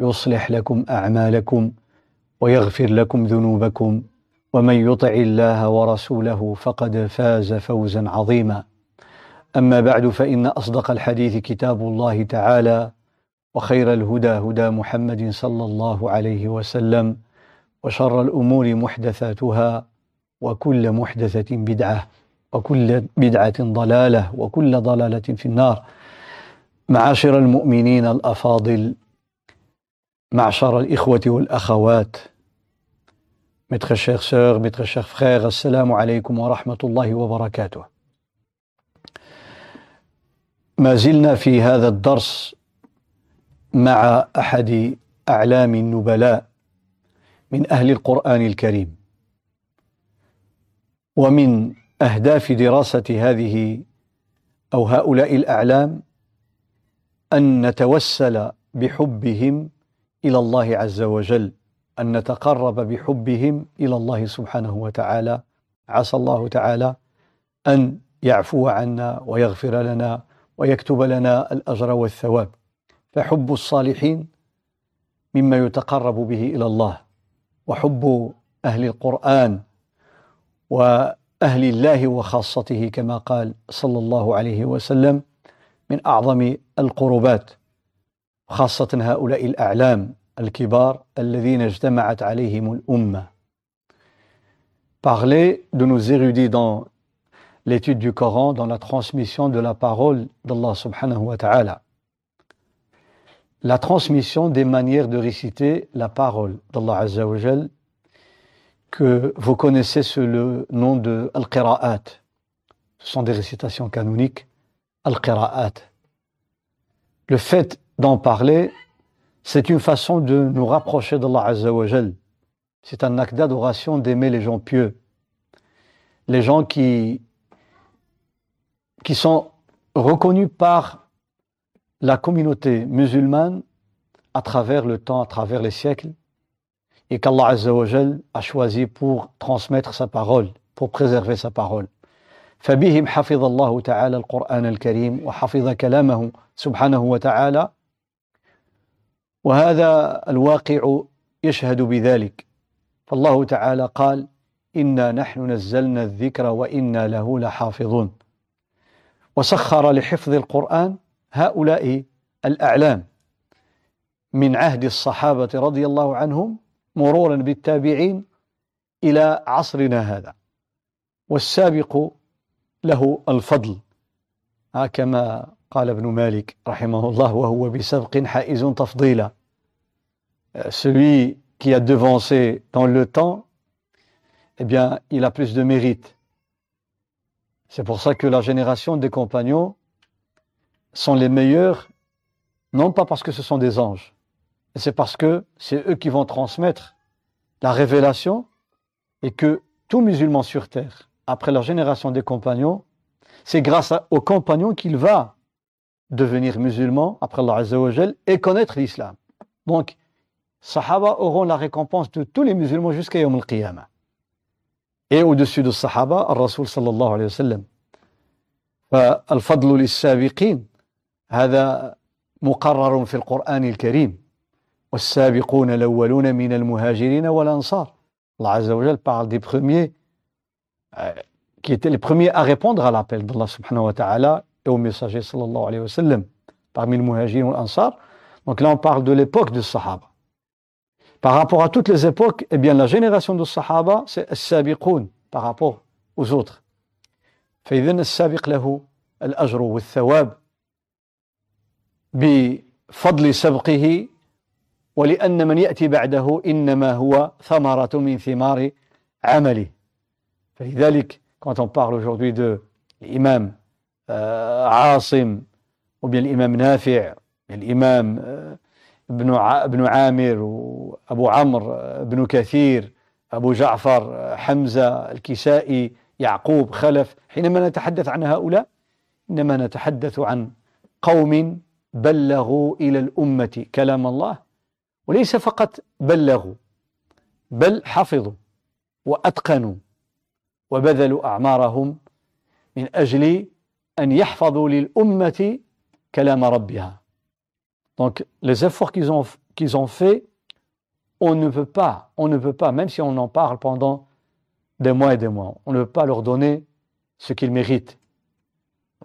يصلح لكم أعمالكم ويغفر لكم ذنوبكم ومن يطع الله ورسوله فقد فاز فوزا عظيما. أما بعد فإن أصدق الحديث كتاب الله تعالى وخير الهدى هدى محمد صلى الله عليه وسلم وشر الأمور محدثاتها وكل محدثة بدعة وكل بدعة ضلالة وكل ضلالة في النار. معاشر المؤمنين الأفاضل معشر الإخوة والأخوات mes très chères sœurs, mes chers frères, assalamu alaikum wa rahmatullahi wa barakatuh. ما زلنا في هذا الدرس مع أحد أعلام النبلاء من أهل القرآن الكريم ومن أهداف دراسة هذه أو هؤلاء الأعلام أن نتوسل بحبهم إلى الله عز وجل أن نتقرب بحبهم إلى الله سبحانه وتعالى. عسى الله تعالى أن يعفو عنا ويغفر لنا ويكتب لنا الأجر والثواب. فحب الصالحين مما يتقرب به إلى الله وحب أهل القرآن وأهل الله وخاصته كما قال صلى الله عليه وسلم من أعظم القربات. خاصة هؤلاء الأعلام الكبار الذين اجتمعت عليهم الأمة Parler de nos érudits dans l'étude du Coran, dans la transmission de la parole d'Allah subhanahu wa ta'ala. La transmission des manières de réciter la parole d'Allah azza wa jal, que vous connaissez sous le nom de Al-Qira'at. Ce sont des récitations canoniques, Al-Qira'at. Le fait d'en parler, c'est une façon de nous rapprocher d'Allah Azzawajal. C'est un acte d'adoration d'aimer les gens pieux. Les gens qui, qui sont reconnus par la communauté musulmane à travers le temps, à travers les siècles, et qu'Allah Azzawajal a choisi pour transmettre sa parole, pour préserver sa parole. فبهم حفظ الله تعالى القرآن الكريم وحفظ كلامه سبحانه وتعالى وهذا الواقع يشهد بذلك. فالله تعالى قال إنا نحن نزلنا الذكر وإنا له لحافظون. وسخر لحفظ القرآن هؤلاء الأعلام. من عهد الصحابة رضي الله عنهم مرورا بالتابعين إلى عصرنا هذا. والسابق له الفضل. كما قال ابن مالك رحمه الله وهو بسبق حائز تفضيلا celui qui a devancé dans le temps eh bien il a plus de mérite c'est pour ça que la génération des compagnons sont les meilleurs non pas parce que ce sont des anges mais c'est parce que c'est eux qui vont transmettre la révélation et que tout musulman sur terre après la génération des compagnons c'est grâce aux compagnons qu'il va devenir musulman après Allah Azza wa Jal et connaître l'islam. Donc, Sahaba auront la récompense de tous les musulmans jusqu'à Yom al-Qiyamah. Et au-dessus de Sahaba, الرسول صلى الله عليه وسلم. فالفضل للسابقين هذا مقرر في القرآن الكريم والسابقون الأولون من المهاجرين والأنصار Allah Azza wa Jal parle des premiers qui étaient les premiers à répondre à l'appel d'Allah subhanahu wa ta'ala et au messager sallallahu alayhi wa sallam, parmi le muhajir et l'Ansar. Donc là, on parle de l'époque des Sahaba. Par rapport à toutes les époques, eh bien, la génération de Sahaba, c'est السابقون par rapport aux autres. فإذا السابق له الأجر والثواب بفضل سبقه ولأن من يأتي بعده إنما هو ثمرة من ثمار عمله فلذلك quand on parle aujourd'hui de l'imam Asim ou bien l'imam Nafi' l'imam euh, ابن ابن عامر وأبو عمرو ابن كثير أبو جعفر حمزة الكسائي يعقوب خلف. حينما نتحدث عن هؤلاء إنما نتحدث عن قوم بلغوا إلى الأمة كلام الله وليس فقط بلغوا بل حفظوا وأتقنوا وبذلوا أعمارهم من أجل ان يحفظوا للامه كلام ربها Donc, les efforts qu'ils ont, qu'ils ont faits, on ne peut pas, on ne peut pas, même si on en parle pendant des mois et des mois, on ne peut pas leur donner ce qu'ils méritent.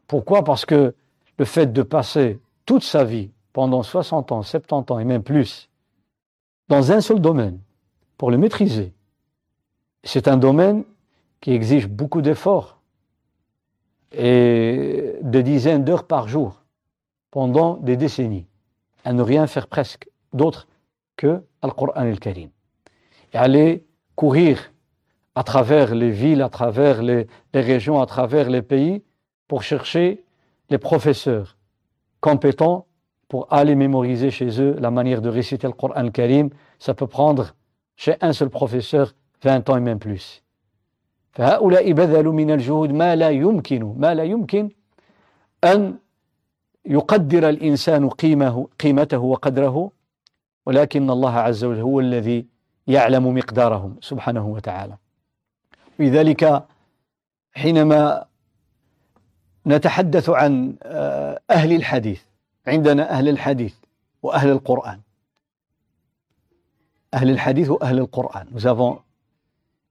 Pourquoi Parce que le fait de passer toute sa vie, pendant 60 ans, 70 ans et même plus, dans un seul domaine, pour le maîtriser, c'est un domaine qui exige beaucoup d'efforts et des dizaines d'heures par jour pendant des décennies à ne rien faire presque d'autre que le Coran al-Karim. Et aller courir à travers les villes, à travers les, régions, à travers les pays, pour chercher les professeurs compétents pour aller mémoriser chez eux la manière de réciter le Coran al-Karim. Ça peut prendre chez un seul professeur 20 ans et même plus. فهؤلاء بذلوا من الجهود ما لا يمكن ما لا يمكن أن يقدر الإنسان قيمه قيمته وقدره ولكن الله عز وجل هو الذي يعلم مقدارهم سبحانه وتعالى. لذلك حينما نتحدث عن أهل الحديث عندنا أهل الحديث وأهل القرآن. أهل الحديث وأهل القرآن. Nous avons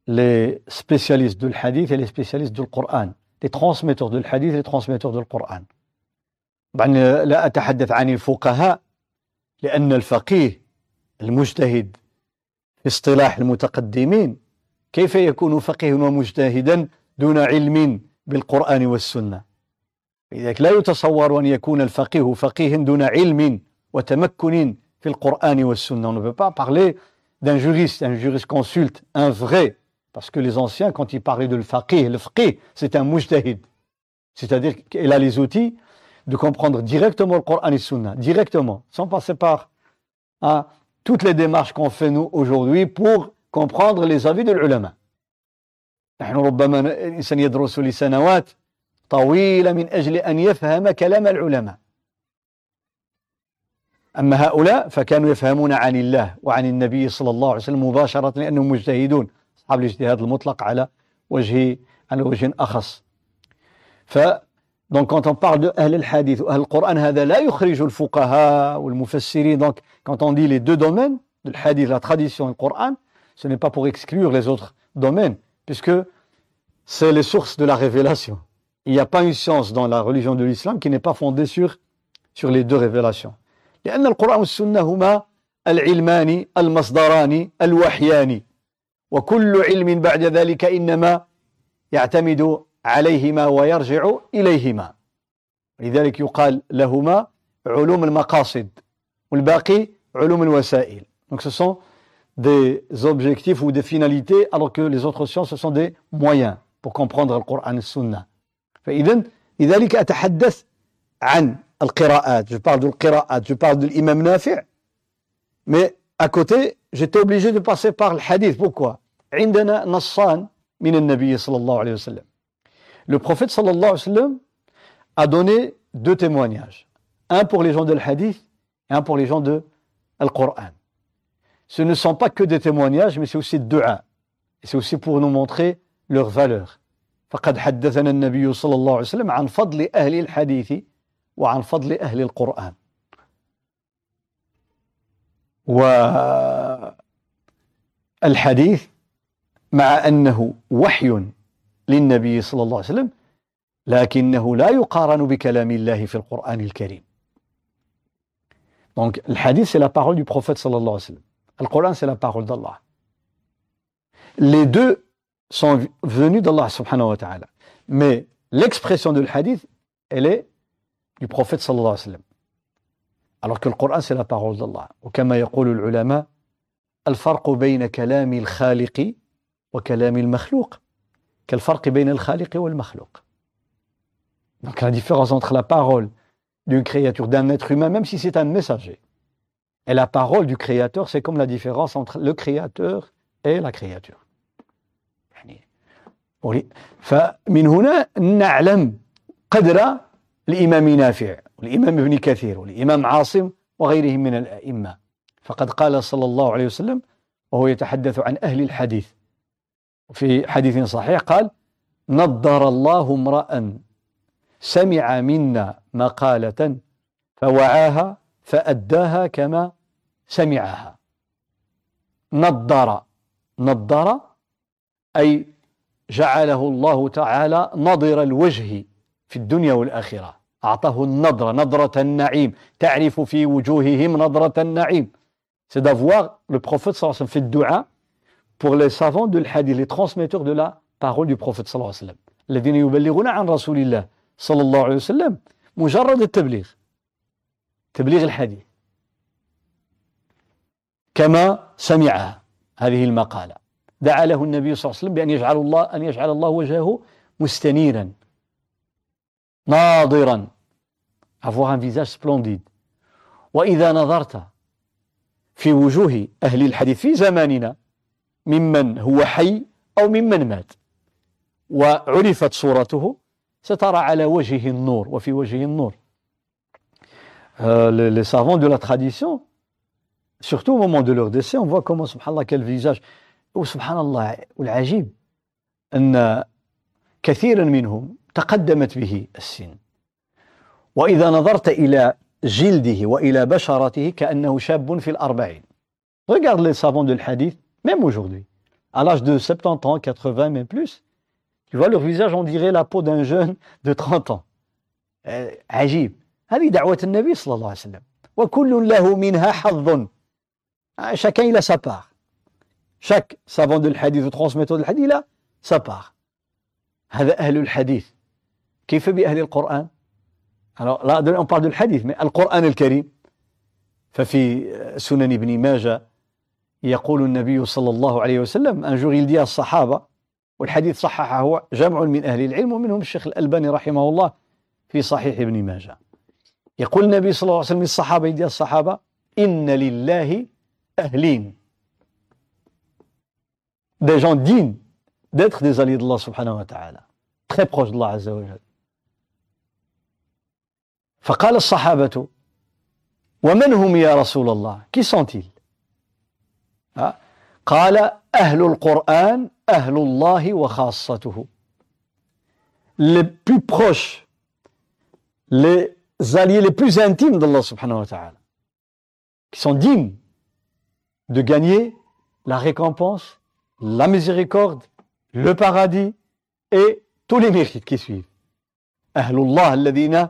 les spécialistes du hadith et les spécialistes du Coran les transmetteurs du hadith et les transmetteurs du Coran طبعا لا أتحدث عن الفقهاء لأن الفقيه المجتهد في اصطلاح المتقدمين كيف يكون فقيها ومجتهدا دون علم بالقرآن والسنة لذلك لا يتصور أن يكون الفقيه فقيه دون علم وتمكن في القرآن والسنة on ne peut pas parler d'un juriste un juriste consulte un vrai parce que les anciens quand ils parlaient de le faqih le faqih c'est un mujtahid c'est-à-dire qu'il a les outils de comprendre directement le Coran et le Sunna, directement, sans passer par hein, toutes les démarches qu'on fait nous aujourd'hui pour comprendre les avis de l'ulama. نحن ربما الإنسان يدرس لسنوات طويلة من أجل أن يفهم كلام العلماء أما هؤلاء فكانوا يفهمون عن الله وعن النبي صلى الله عليه وسلم مباشرة لأنهم مجتهدون أصحاب الاجتهاد المطلق على وجه على وجه أخص ف Donc quand on parle de Ahl al-Hadith ou Ahl al-Qur'an, هذا لا يخرج الفقهاء والمفسرين. Donc quand on dit les deux domaines, le hadith, la tradition et le Coran, ce n'est pas pour exclure les autres domaines, puisque c'est les sources de la révélation. Il n'y a pas une science dans la religion de l'islam qui n'est pas fondée sur, sur les deux révélations. لأن القرآن والسنة هما العلمان المصدران الوحيان وكل علم بعد ذلك إنما يعتمد عليهما ويرجع إليهما لذلك يقال لهما علوم المقاصد والباقي علوم الوسائل donc ce sont des objectifs ou des finalités alors que les autres sciences ce sont des moyens pour comprendre le Coran et le Sunna فإذا لذلك أتحدث عن القراءات je parle de القراءات je parle de l'imam Nafi' mais à côté j'étais obligé de passer par le hadith pourquoi عندنا نصان من النبي صلى الله عليه وسلم Le prophète sallallahu alayhi wa sallam a donné deux témoignages. Un pour les gens de l'hadith et un pour les gens de l'Qur'an. Ce ne sont pas que des témoignages, mais c'est aussi dua. Et c'est aussi pour nous montrer leur valeur. فقد حدثنا النبي صلى الله عليه وسلم عن فضل أهل الحديث وعن فضل أهل القرآن والحديث مع أنه وحي للنبي صلى الله عليه وسلم لكنه لا يقارن بكلام الله في القرآن الكريم Donc, le hadith, c'est la parole du prophète sallallahu alayhi wa sallam. Le Coran, c'est la parole d'Allah. Les deux sont venus d'Allah subhanahu wa ta'ala. Mais l'expression de hadith, elle est du prophète sallallahu alayhi wa sallam. Alors que le Coran, c'est la parole d'Allah. وكما يقول العلماء الفرق بين كلام الخالق وكلام المخلوق كالفرق بين الخالق والمخلوق. Donc la différence entre la parole d'une créature, d'un être humain, même si c'est un messager, et la parole du créateur, c'est comme la différence entre le créateur et la créature. فمن هنا نعلم قدر الإمام نافع والإمام ابن كثير والإمام عاصم وغيرهم من الأئمة. فقد قال صلى الله عليه وسلم وهو يتحدث عن أهل الحديث. في حديث صحيح قال نضر الله امرأ سمع منا مقالة فوعاها فأداها كما سمعها. نضر نضر أي جعله الله تعالى نضر الوجه في الدنيا والآخرة. أعطاه النضرة نضرة النعيم. تعرف في وجوههم نضرة النعيم. C'est d'avoir le prophète صلى الله عليه وسلم في الدعاء pour les savants de l'hadith les transmetteurs de la parole du prophète صلى الله عليه وسلم. الذين يبلغون عن رسول الله صلى الله عليه وسلم مجرد التبليغ. تبليغ الحديث. كما سمعها. هذه المقالة. دعا له النبي صلى الله عليه وسلم بأن يجعل الله أن يجعل الله وجهه مستنيرا. ناضرا avoir un visage splendide وإذا نظرت في وجوه أهل الحديث في زماننا ممن هو حي أو ممن مات وعرفت صورته سترى على وجهه النور وفي وجهه النور euh, les, savants de la tradition surtout au moment de leur décès on voit comment subhanallah quel visage وسبحان الله والعجيب أن كثيرا منهم تقدمت به السن وإذا نظرت إلى جلده وإلى بشرته كأنه شاب في الأربعين Regarde les savants de l'hadith, même aujourd'hui, à l'âge de 70 ans, 80, même plus, tu vois leur visage, on dirait la peau d'un jeune de 30 ans. عجيب. هذه دعوة النبي صلى الله عليه وسلم. وكل له منها حظ. Chacun il a sa part. chaque savant de l'hadith ou transmetteur de l'hadith il a sa part هذا أهل الحديث. كيف بأهل القرآن؟ là on parle de l'hadith mais القرآن الكريم. ففي سنن ابن ماجه يقول النبي صلى الله عليه وسلم dit à الصحابة والحديث صححه جمع من أهل العلم ومنهم الشيخ الألباني رحمه الله في صحيح ابن ماجه. يقول النبي صلى الله عليه وسلم للصحابة يدي الصحابة إن لله أهلين. Des gens dignes. d'être des alliés d'Allah subhanahu wa ta'ala, très proches d'Allah azza wa jal. فقال الصحابة ومن هم يا رسول الله qui sont-ils قال أهل القرآن أهل الله وخاصته les plus proches les alliés les plus intimes d'Allah subhanahu wa ta'ala qui sont dignes de gagner la récompense la miséricorde, le paradis et tous les mérites qui suivent. الله الذين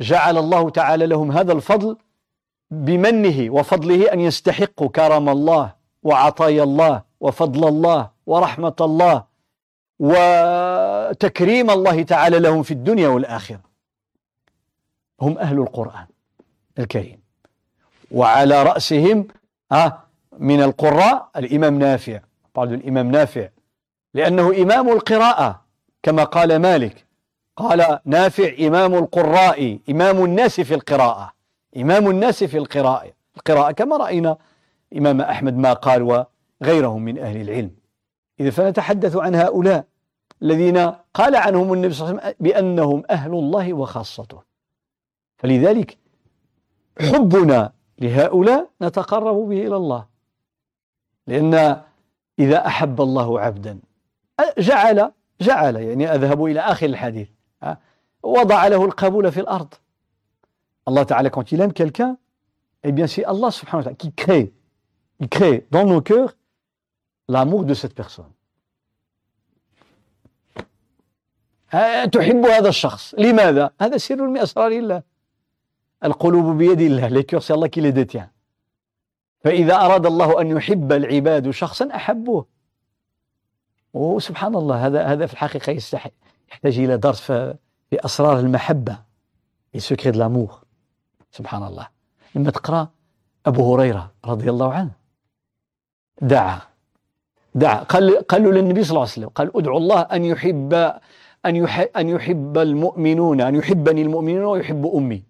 جعل الله تعالى لهم هذا الفضل بمنه وفضله أن يستحقوا كرم الله وعطايا الله وفضل الله ورحمة الله وتكريم الله تعالى لهم في الدنيا والآخرة هم أهل القرآن الكريم وعلى رأسهم من القراء الإمام نافع parle de l'imam Nafi' لأنه إمام القراءة كما قال مالك. قال نافع إمام القراء إمام الناس في القراءة. إمام الناس في القراءة. القراءة كما رأينا إمام أحمد ما قال وغيرهم من أهل العلم. إذا فنتحدث عن هؤلاء الذين قال عنهم النبي صلى الله عليه وسلم بأنهم أهل الله وخاصته. فلذلك حبنا لهؤلاء نتقرب به إلى الله. لأن إذا أحب الله عبدا جعل جعل يعني أذهب إلى آخر الحديث. وضع له القبول في الأرض. الله تعالى quand il aime quelqu'un et bien c'est Allah subhanahu wa ta'ala qui crée il crée dans nos cœurs l'amour de cette تحب هذا الشخص. لماذا؟ هذا سر من اسرار الله القلوب بيد الله. les cœurs c'est الله qui les détient فإذا أراد الله أن يحب العباد شخصا أحبوه. وسبحان الله هذا هذا في الحقيقة يستحق يحتاج إلى درس في, في أسرار المحبة في secret de l'amour. سبحان الله. لما تقرأ أبو هريرة رضي الله عنه دعا دعا. قال قالوا للنبي صلى الله عليه وسلم قال ادعو الله أن يحب أن يحب, أن يحب المؤمنون أن يحبني المؤمنون ويحب أمي.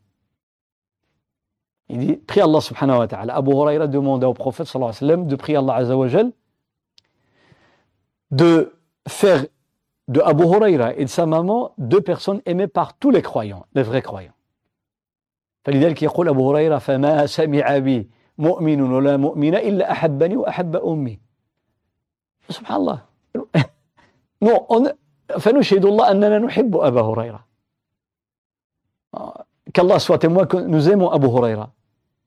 Il dit, prie Allah subhanahu wa ta'ala. Abu Huraira demande au prophète sallallahu alayhi wa sallam azza wa jal de faire de Abu Huraira et de sa maman deux personnes aimées par tous les croyants, les vrais croyants. فلذلك يقول أبو هريرة فما سمع بي مؤمن ولا مؤمنة إلا أحبني وأحب أمي. سبحان الله. فنشهد الله أننا نحب أبا هريرة. كالله soit témoin que nous aimons Abu Huraira.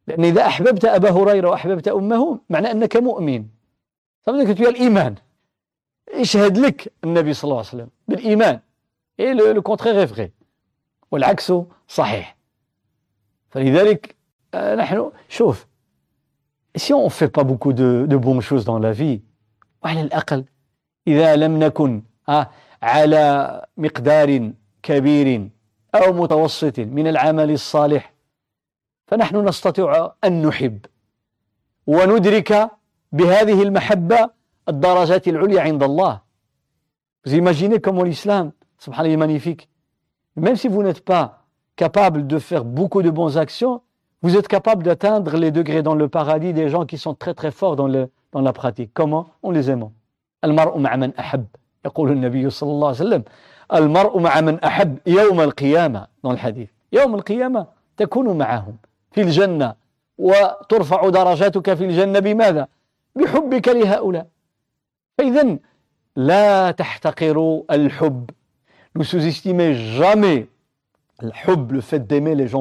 لأن إذا أحببت أبا هريرة وأحببت أمه معنى أنك مؤمن. فمثلك tu as الإيمان يشهد لك النبي صلى الله عليه وسلم بالإيمان. Le contraire est vrai. والعكس صحيح. فلذلك نحن شوف si on ne fait pas beaucoup de, de choses dans la vie وعلى الأقل إذا لم نكن على مقدار كبير أو متوسط من العمل الصالح فنحن نستطيع أن نحب. وندرك بهذه المحبة الدرجات العليا عند الله Vous imaginez comment l'islam, subhanallah, est magnifique. Même si vous n'êtes pas capable de faire beaucoup de bonnes actions, vous êtes capable d'atteindre les degrés dans le paradis des gens qui sont très très forts dans, le, dans la pratique. Comment On les aime. المرء مع من أحب يقول النبي صلى الله عليه وسلم المرء مع من أحب يوم القيامة dans hadith يوم القيامة تكون معهم في الجنة وترفع درجاتك في الجنة بماذا؟ بحبك لهؤلاء فإذا لا تحتقروا الحب. Ne sous-estimez jamais الحب le fait d'aimer les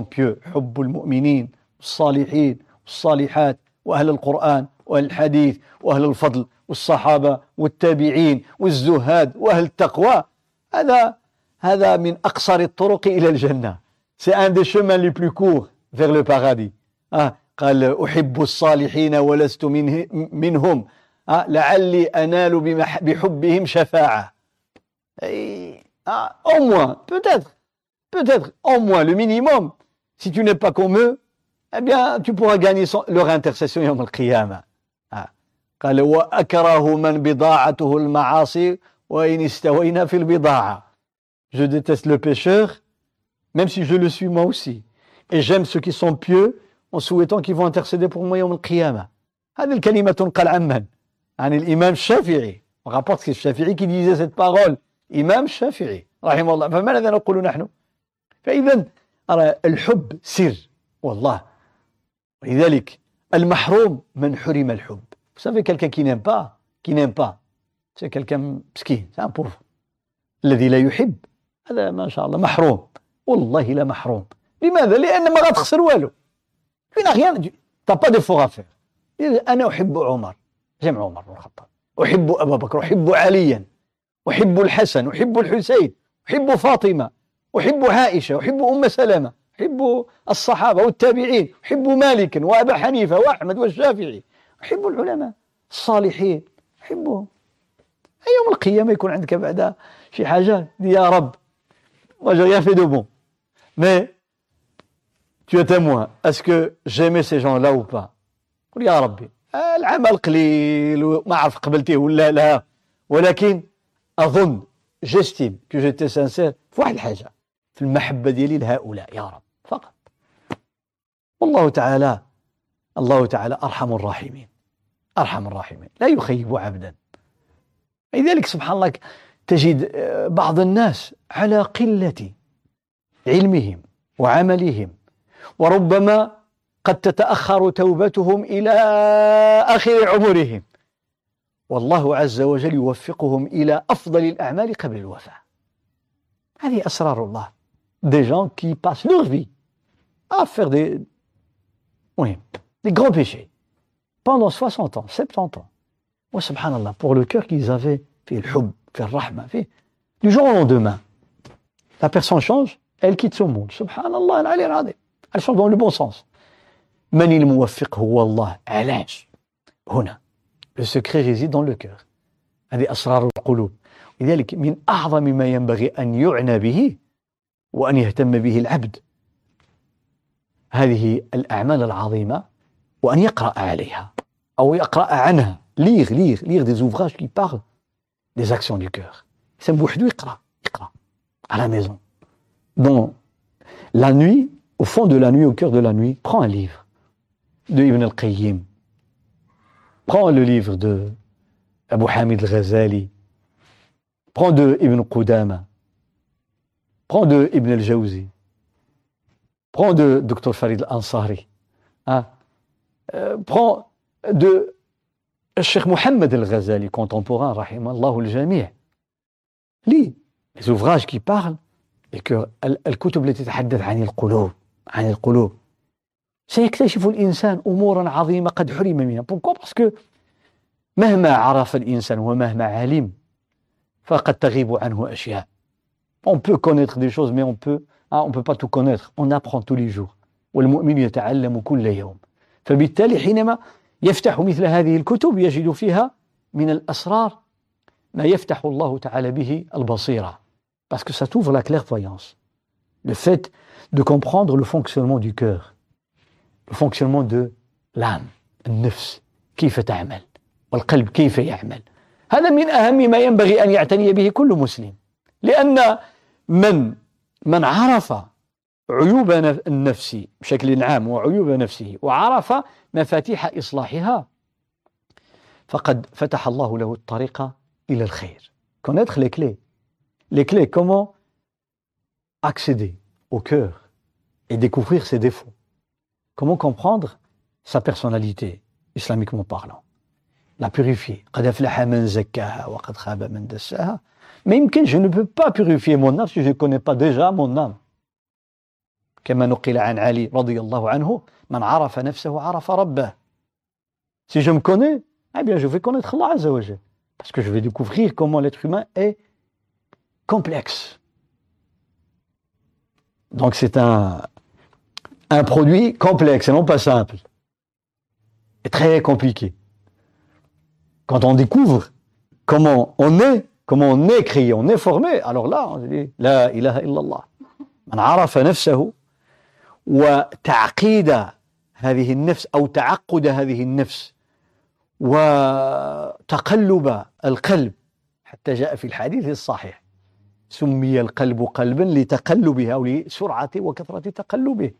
حب المؤمنين والصالحين والصالحات وأهل القرآن وأهل الحديث وأهل الفضل والصحابة والتابعين والزهاد وأهل التقوى هذا هذا من أقصر الطرق إلى الجنة c'est un des chemins les plus courts vers le paradis. Ah, قال أحب الصالحين ولست منه منهم. ah, لعلي أنال بحبهم شفاعة ah, au moins peut-être peut-être au moins le minimum si tu n'es pas comme eux eh bien tu pourras gagner son, leur intercession يوم القيامة قال وأكره من بضاعته المعاصي وإن استوينا في البضاعة je déteste le pécheur même si je le suis moi aussi et j'aime ceux qui sont pieux en souhaitant qu'ils vont intercéder pour moi يوم القيامة هذه الكلمة تنقل عن من؟ عن الإمام الشافعي. Rapporte que الشافعي qui disait cette parole. إمام الشافعي رحمه الله فماذا نقول نحن؟ فإذا الحب سر. والله. ولذلك المحروم من حرم الحب. Vous savez, quelqu'un qui n'aime pas, qui n'aime pas, c'est مسكين, c'est un pauvre. الذي لا يحب. هذا ما شاء الله محروم. والله لا محروم. لماذا؟ لأن ما غتخسر والو. فين rien t'as pas d'effort أنا أحب عمر. جمع عمر بن الخطاب. أحب أبا بكر أحب عليا أحب الحسن أحب الحسين أحب فاطمة أحب عائشة أحب أم سلمة أحب الصحابة والتابعين أحب مالكا وأبا حنيفة وأحمد والشافعي أحب العلماء الصالحين أحبهم. يوم القيامة يكون عندك بعدا شي حاجة؟ يا رب. Moi j'ai rien fait de bon. Mais tu es témoin. Est-ce que j'aimais ces gens-là ou pas? يا ربي. العمل قليل وما عرف قبلتيه ولا لا. ولكن أظن جستيم كو جيتي سانسير في واحد الحاجة في المحبة ديالي لهؤلاء يا رب فقط. والله تعالى الله تعالى أرحم الراحمين أرحم الراحمين. لا يخيب عبدا. لذلك سبحان الله تجد بعض الناس على قلة علمهم وعملهم وربما قد تتأخر توبتهم إلى آخر عمرهم والله عز وجل يوفقهم إلى أفضل الأعمال قبل الوفاة هذه أسرار الله des gens qui passent leur vie à faire des, oui, des grands péchés pendant 60 ans, 70 ans. Wa subhanallah, pour le cœur qu'ils avaient, fait le hub, fait le rahma, fait, du jour au lendemain, la personne change, elle quitte ce monde. Subhanallah, elle change dans le bon sens. من الموفق هو الله علاش هنا le secret réside dans le cœur هذه أسرار القلوب لذلك من أعظم ما ينبغي أن يعنى به وأن يهتم به العبد هذه الأعمال العظيمة وأن يقرأ عليها أو يقرأ عنها lire lire lire des ouvrages qui parlent des actions du cœur إنسان بوحدو يقرأ يقرأ à la maison dans la nuit au fond de la nuit au cœur de la nuit prends un livre de Ibn al-Qayyim prends le livre de Abu Hamid al-Ghazali prends de Ibn Qudama prends de Ibn al-Jawzi prends de Dr Farid al-Ansari hein? euh, prends de Cheikh Mohammed al-Ghazali contemporain رحم الله الجميع lis les ouvrages qui parlent et que الكتب التي تتحدث عن القلوب عن القلوب سيكتشف الإنسان أمورا عظيمة قد حرم منها. beaucoup parce que مهما عرف الإنسان ومهما علم فقد تغيب عنه أشياء. on peut connaître des choses mais on peut ah, on peut pas tout connaître. On apprend tous les jours. والمؤمن يتعلم كل يوم. فبالتالي حينما يفتح مثل هذه الكتب يجد فيها من الأسرار ما يفتح الله تعالى به البصيرة. parce que ça توفر la clairvoyance le fait de comprendre le fonctionnement du cœur le fonctionnement de l'âme النفس كيف تعمل؟ والقلب كيف يعمل؟ هذا من أهم ما ينبغي أن يعتني به كل مسلم. لأن من من عرف عيوب النفس بشكل عام وعيوب نفسه وعرف مفاتيح إصلاحها فقد فتح الله له الطريق إلى الخير. Connaître les clés. Les clés comment accéder au cœur et découvrir ses défauts. Comment comprendre sa personnalité, islamiquement parlant? La purifier. Mais je ne peux pas purifier mon âme si je ne connais pas déjà mon âme. Si je me connais, eh bien je vais connaître Allah Parce que je vais découvrir comment l'être humain est complexe. Donc c'est un, un produit complexe et non pas simple et très compliqué quand on découvre comment on est comment on est créé on est formé alors là on dit la ilaha illallah من عرف نفسه وتعقيد هذه النفس أو تعقد هذه النفس وتقلب القلب حتى جاء في الحديث الصحيح سمي القلب قلبا لتقلبها أو لسرعة وكثرة تقلبه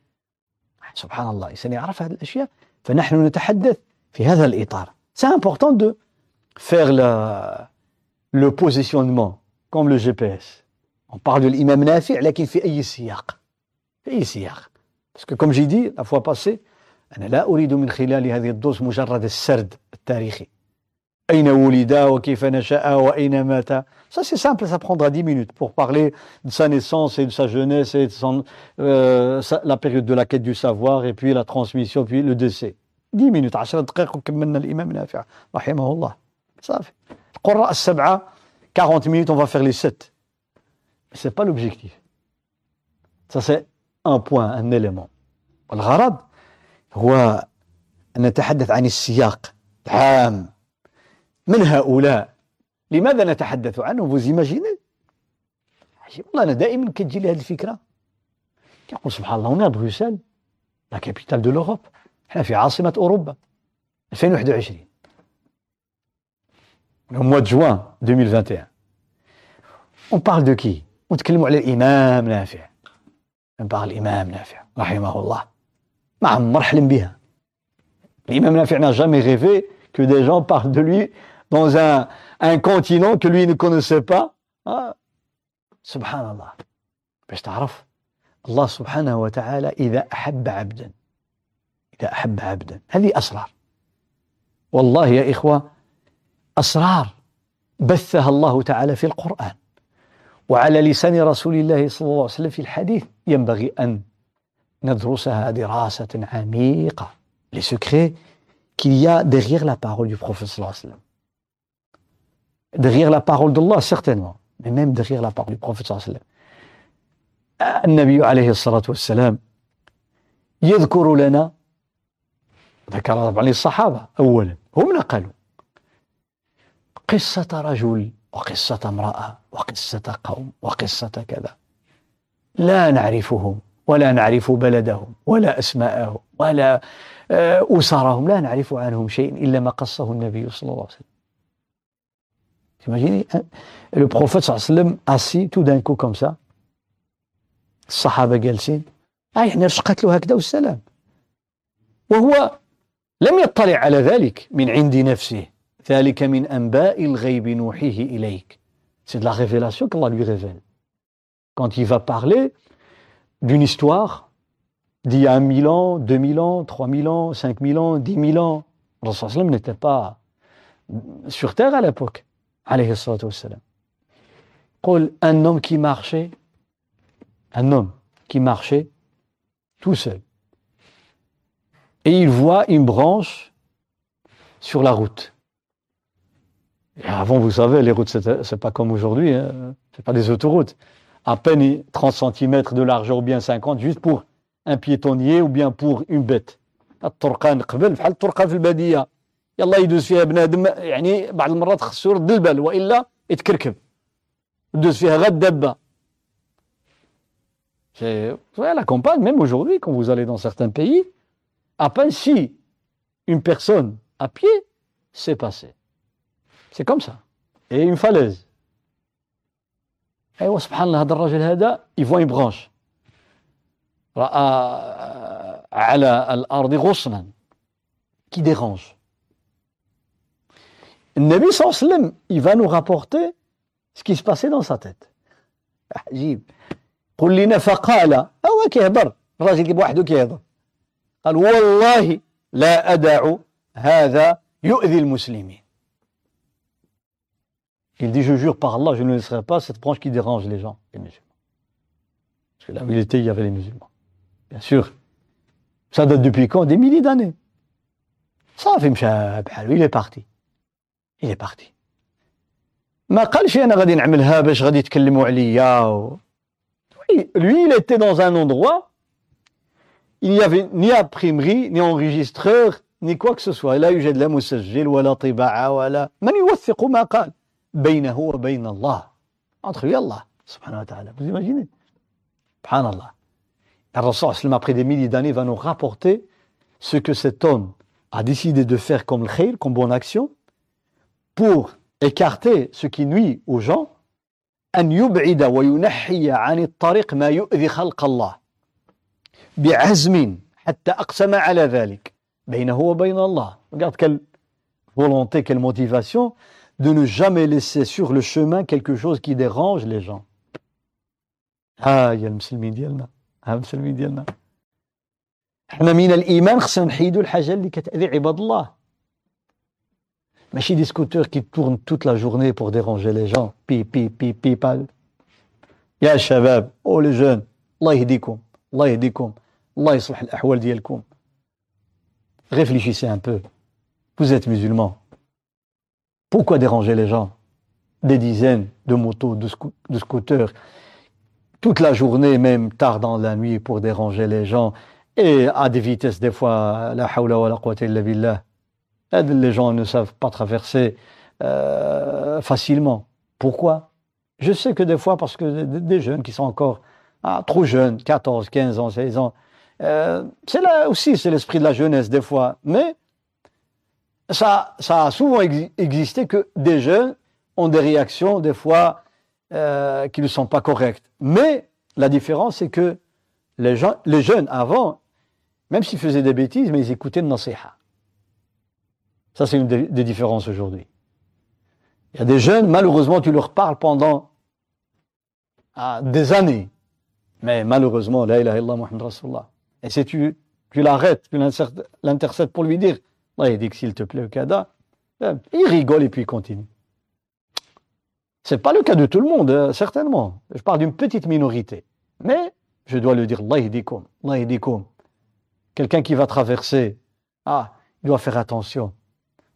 سبحان الله. الإنسان يعرف هذه الأشياء فنحن نتحدث في هذا الإطار. C'est important de faire la, le positionnement comme le GPS. On parle de l'imam Nafi' لكن في أي سياق في أي سياق que comme j'ai dit la fois passée, أنا لا أريد من خلال هذه الدروس مجرد السرد التاريخي. Ça c'est simple, ça prendra 10 minutes pour parler de sa naissance et de sa jeunesse et de son, euh, la période de la quête du savoir et puis la transmission puis le décès. 10 minutes 10 دقائق وكملنا الإمام نافع رحمه الله صافي القراء السبعة 40 minutes on va faire les 7 mais c'est pas l'objectif ça c'est un point un élément والغرض هو أن نتحدث عن السياق العام من هؤلاء؟ لماذا نتحدث عنهم؟ Vous imaginez والله أنا دائما كتجي لي هذه الفكرة. كنقول سبحان الله هنا Bruxelles la capitale de l'Europe إحنا في عاصمة أوروبا 2021 au mois de juin 2021 on parle de qui ونتكلموا على الإمام نافع. Par l'imam Nafi' رحمه الله عمر حلم بها. l'imam Nafi' n'a jamais rêvé que des gens parlent de lui dans un, un continent que lui ne connaissait pas. Ah. سبحان الله باش تعرف الله سبحانه وتعالى إذا أحب عبدا. إذا أحب عبدا. هذه أسرار. والله يا إخوة أسرار بثها الله تعالى في القرآن. وعلى لسان رسول الله صلى الله عليه وسلم في الحديث ينبغي أن ندرسها دراسة عميقة. Les secrets qu'il y a derrière la parole du prophète صلى الله عليه وسلم. Derrière la parole d'Allah certainement. Mais même derrière la parole du prophète وسلم النبي عليه الصلاة والسلام يذكر لنا ذكر طبعا الصحابة أولا هم نقلوا قصة رجل وقصة امرأة وقصة قوم وقصة كذا لا نعرفهم ولا نعرف بلدهم ولا أسماءهم ولا أسرهم لا نعرف عنهم شيء إلا ما قصه النبي صلى الله عليه وسلم Imaginez, le prophète صلى الله عليه وسلم assis tout d'un coup comme ça الصحابة جالسين آه يعني رشقت له هكذا والسلام وهو لم يطلع على ذلك من عند نفسه ذلك من أنباء الغيب نوحيه إليك C'est de la révélation qu'Allah lui révèle. Quand il va parler d'une histoire d'il y a 1000 ans, 2000 ans, 3000 ans, 5000 ans, 10 000 ans, Rasul n'était pas sur terre à l'époque. Un homme qui marchait, un homme qui marchait tout seul. Et il voit une branche sur la route. Avant, vous savez, les routes, c'est pas comme aujourd'hui, hein. c'est pas des autoroutes. À peine 30 cm de largeur ou bien 50, juste pour un piétonnier ou bien pour une bête. الطرقان قبل بحال الطرقان في الباديه يلا يدوز فيها بنادم يعني بعض المرات خصو يرد البال وإلا يتكركب يدوز فيها غير الدابه à la campagne, même aujourd'hui, quand vous allez dans certains pays, à peine si une personne à pied s'est passée. C'est comme ça. Et une falaise. ايوا سبحان الله هذا الراجل هذا يفوا برانش راى على الأرض غصنا qui dérange النبي صلى الله عليه وسلم il va nous rapporter ce qui se passait dans sa tête عجيب قل لنا فقال هو كيهضر الراجل كيبقى وحده كيهضر قال والله لا أدع هذا يؤذي المسلمين Il dit, je jure par Allah, je ne laisserai pas cette branche qui dérange les gens, les musulmans. Parce que là où il était, il y avait les musulmans. Bien sûr. Ça date depuis quand Des milliers d'années. Ça fait بحاله il est parti. Il est parti. ما قالش انا غادي نعملها باش غادي يتكلموا عليا و... lui, il était dans un endroit, il n'y avait ni imprimerie, ni enregistreur, ni quoi que ce soit. لا يوجد لا مسجل ولا طباعة ولا من يوثق ما قال بينه وبين الله entre lui et Allah subhanahu wa ta'ala. Vous imaginez Subhanallah. Le Rasul, après des milliers d'années, va nous rapporter ce que cet homme a décidé de faire comme le khayr, comme bonne action, Pour écarter ce qui nuit aux gens أن يبعد وينحي عن الطريق ما يؤذي خلق الله بعزم حتى أقسم على ذلك بينه وبين الله. Regarde quelle volonté quelle motivation de ne jamais laisser sur le chemin quelque chose qui dérange les gens. ها يا المسلمين ديالنا ها المسلمين ديالنا إحنا من الإيمان خصنا نحيدوا الحاجة اللي كتأذي عباد الله. ماشي des scooters qui tournent toute la journée pour déranger les gens بي بي بي بي بال يا شباب او لي جون الله يهديكم الله يهديكم الله يصلح الاحوال ديالكم réfléchissez un peu vous êtes musulmans pourquoi déranger les gens des dizaines de motos de, sco de scooters toute la journée même tard dans la nuit pour déranger les gens et à des vitesses des fois la hawla wa la quwwata illa billah les gens ne savent pas traverser euh, facilement. Pourquoi? Je sais que des fois, parce que des jeunes qui sont encore ah, trop jeunes, 14, 15 ans, 16 ans, euh, c'est là aussi, c'est l'esprit de la jeunesse des fois. Mais ça, ça a souvent existé que des jeunes ont des réactions des fois euh, qui ne sont pas correctes. Mais la différence, c'est que les, jeunes avant, même s'ils faisaient des bêtises, mais ils écoutaient le nasiha. Ça, c'est une des, différences aujourd'hui. Il y a des jeunes, malheureusement, tu leur parles pendant ah, des années. Mais malheureusement, la ilaha illallah Muhammad Rasulullah. Et si tu, l'arrêtes, tu l'intercèdes pour lui dire, il dit que s'il te plaît, Kada, ben, il rigole et puis il continue. C'est pas le cas de tout le monde, hein, certainement. Je parle d'une petite minorité. Mais, je dois le dire, Allah Quelqu'un qui va traverser, ah, il doit faire attention.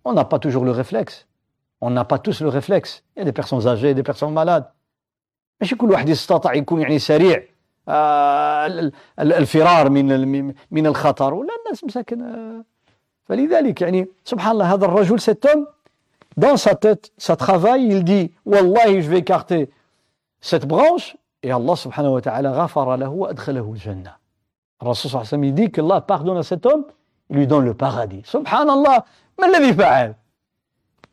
On n'a pas toujours le réflexe. On n'a pas tous le réflexe. Il y a des personnes âgées, des personnes malades. ماشي كل واحد يستطيع يكون يعني سريع الفرار من من الخطر ولا الناس مساكن فلذلك يعني سبحان الله هذا الرجل cet homme dans sa tête ça travaille il dit والله je vais écarter cette branche et Allah subhanahu wa ta'ala غفر له وأدخله الجنة الرسول صلى الله عليه وسلم il dit que Allah pardonne à cet homme il lui donne le paradis سبحان الله ما الذي فعل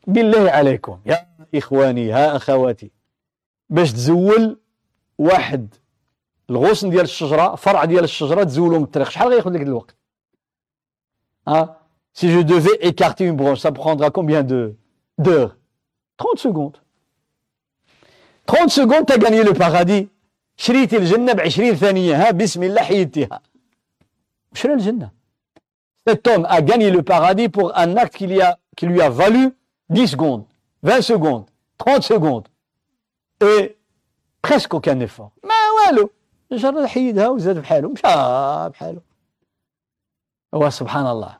بالله عليكم يا إخواني ها أخواتي باش تزول واحد الغصن ديال الشجرة فرع ديال الشجرة تزولو من الطريق شحال غياخذ لك الوقت ها Si je devais écarter une branche, ça combien de d'heures 30 secondes. 30 secondes, tu as gagné le paradis. شريت الجنة ب 20 ثانية ها بسم الله حيدتها. شرى الجنة. Cet homme a gagné le paradis pour un acte qui lui a, qui lui a valu 10 secondes, 20 secondes, 30 secondes. Et presque aucun effort. ما والو. جرد حيدها وزاد بحاله مشى بحاله. هو سبحان الله.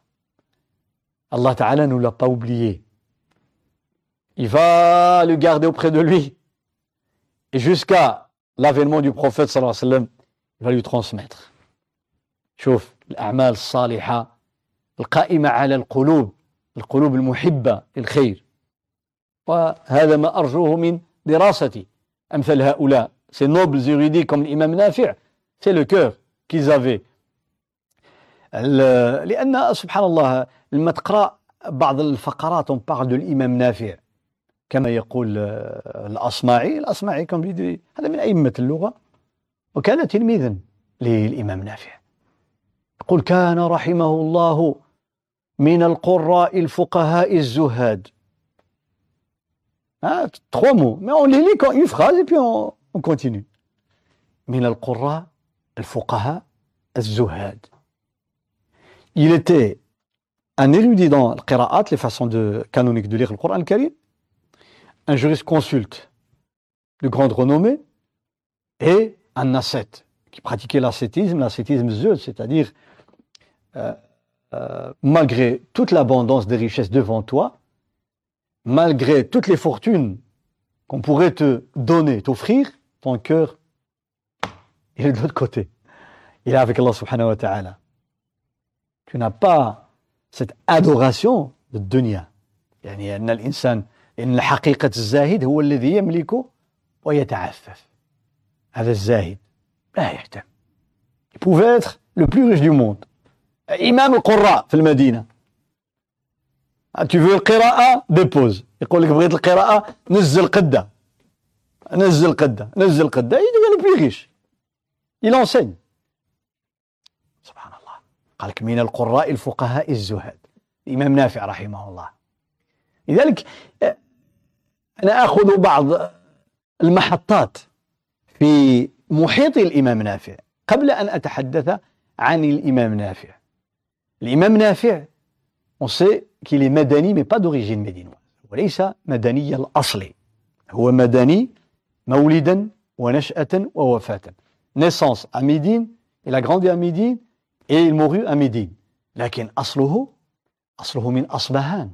Allah Ta'ala ne l'a pas oublié. Il va le garder auprès de lui. Et jusqu'à l'avènement du prophète sallallahu alayhi wa sallam, il va lui transmettre. شوف الأعمال الصالحة القائمة على القلوب القلوب المحبة للخير. وهذا ما أرجوه من دراستي. أمثل هؤلاء. Ces nobles érudits comme l'imam Nafi' c'est le cœur qu'ils لأن سبحان الله لما تقرأ بعض الفقرات on parle de الامام نافع كما يقول الأصمعي. الأصمعي كان بيدي هذا من أئمة اللغة. وكان تلميذا للإمام نافع يقول كان رحمه الله من القراء الفقهاء الزهاد Ah, trois mots. Mais on les lit quand une phrase et puis on, on continue. من القراء الفقهاء الزهاد. Il était un érudit dans le qira'at, les façons de, canoniques de lire le Coran Karim, un jurisconsulte de grande renommée, et un ascète qui pratiquait l'ascétisme, l'ascétisme zeud, c'est-à-dire euh, euh, malgré toute l'abondance des richesses devant toi, malgré toutes les fortunes qu'on pourrait te donner, t'offrir, ton cœur, il est de l'autre côté. Il est avec Allah subhanahu wa ta'ala. Tu n'as pas cette adoration للدنيا يعني أن الإنسان إن حقيقة الزاهد هو الذي يملك ويتعفف هذا الزاهد لا يهتم Il pouvait être le plus riche du monde إمام القراء في المدينة. Tu veux القراءة dépose. يقول لك بغيت القراءة نزل قدة نزل قدة نزل قدة il devient le plus riche. Il enseigne. قال لك من القراء الفقهاء الزهاد. الإمام نافع رحمه الله. لذلك أنا أخذ بعض المحطات في محيط الإمام نافع قبل أن أتحدث عن الإمام نافع. الإمام نافع on sait qu'il est madani mais pas d'origine médinoise وليس مدني الأصلي هو مدني مولدا ونشأة ووفاة naissance à Médine il a grandi à Médine et il mourut à Médine. لكن أصله أصله من أصبهان.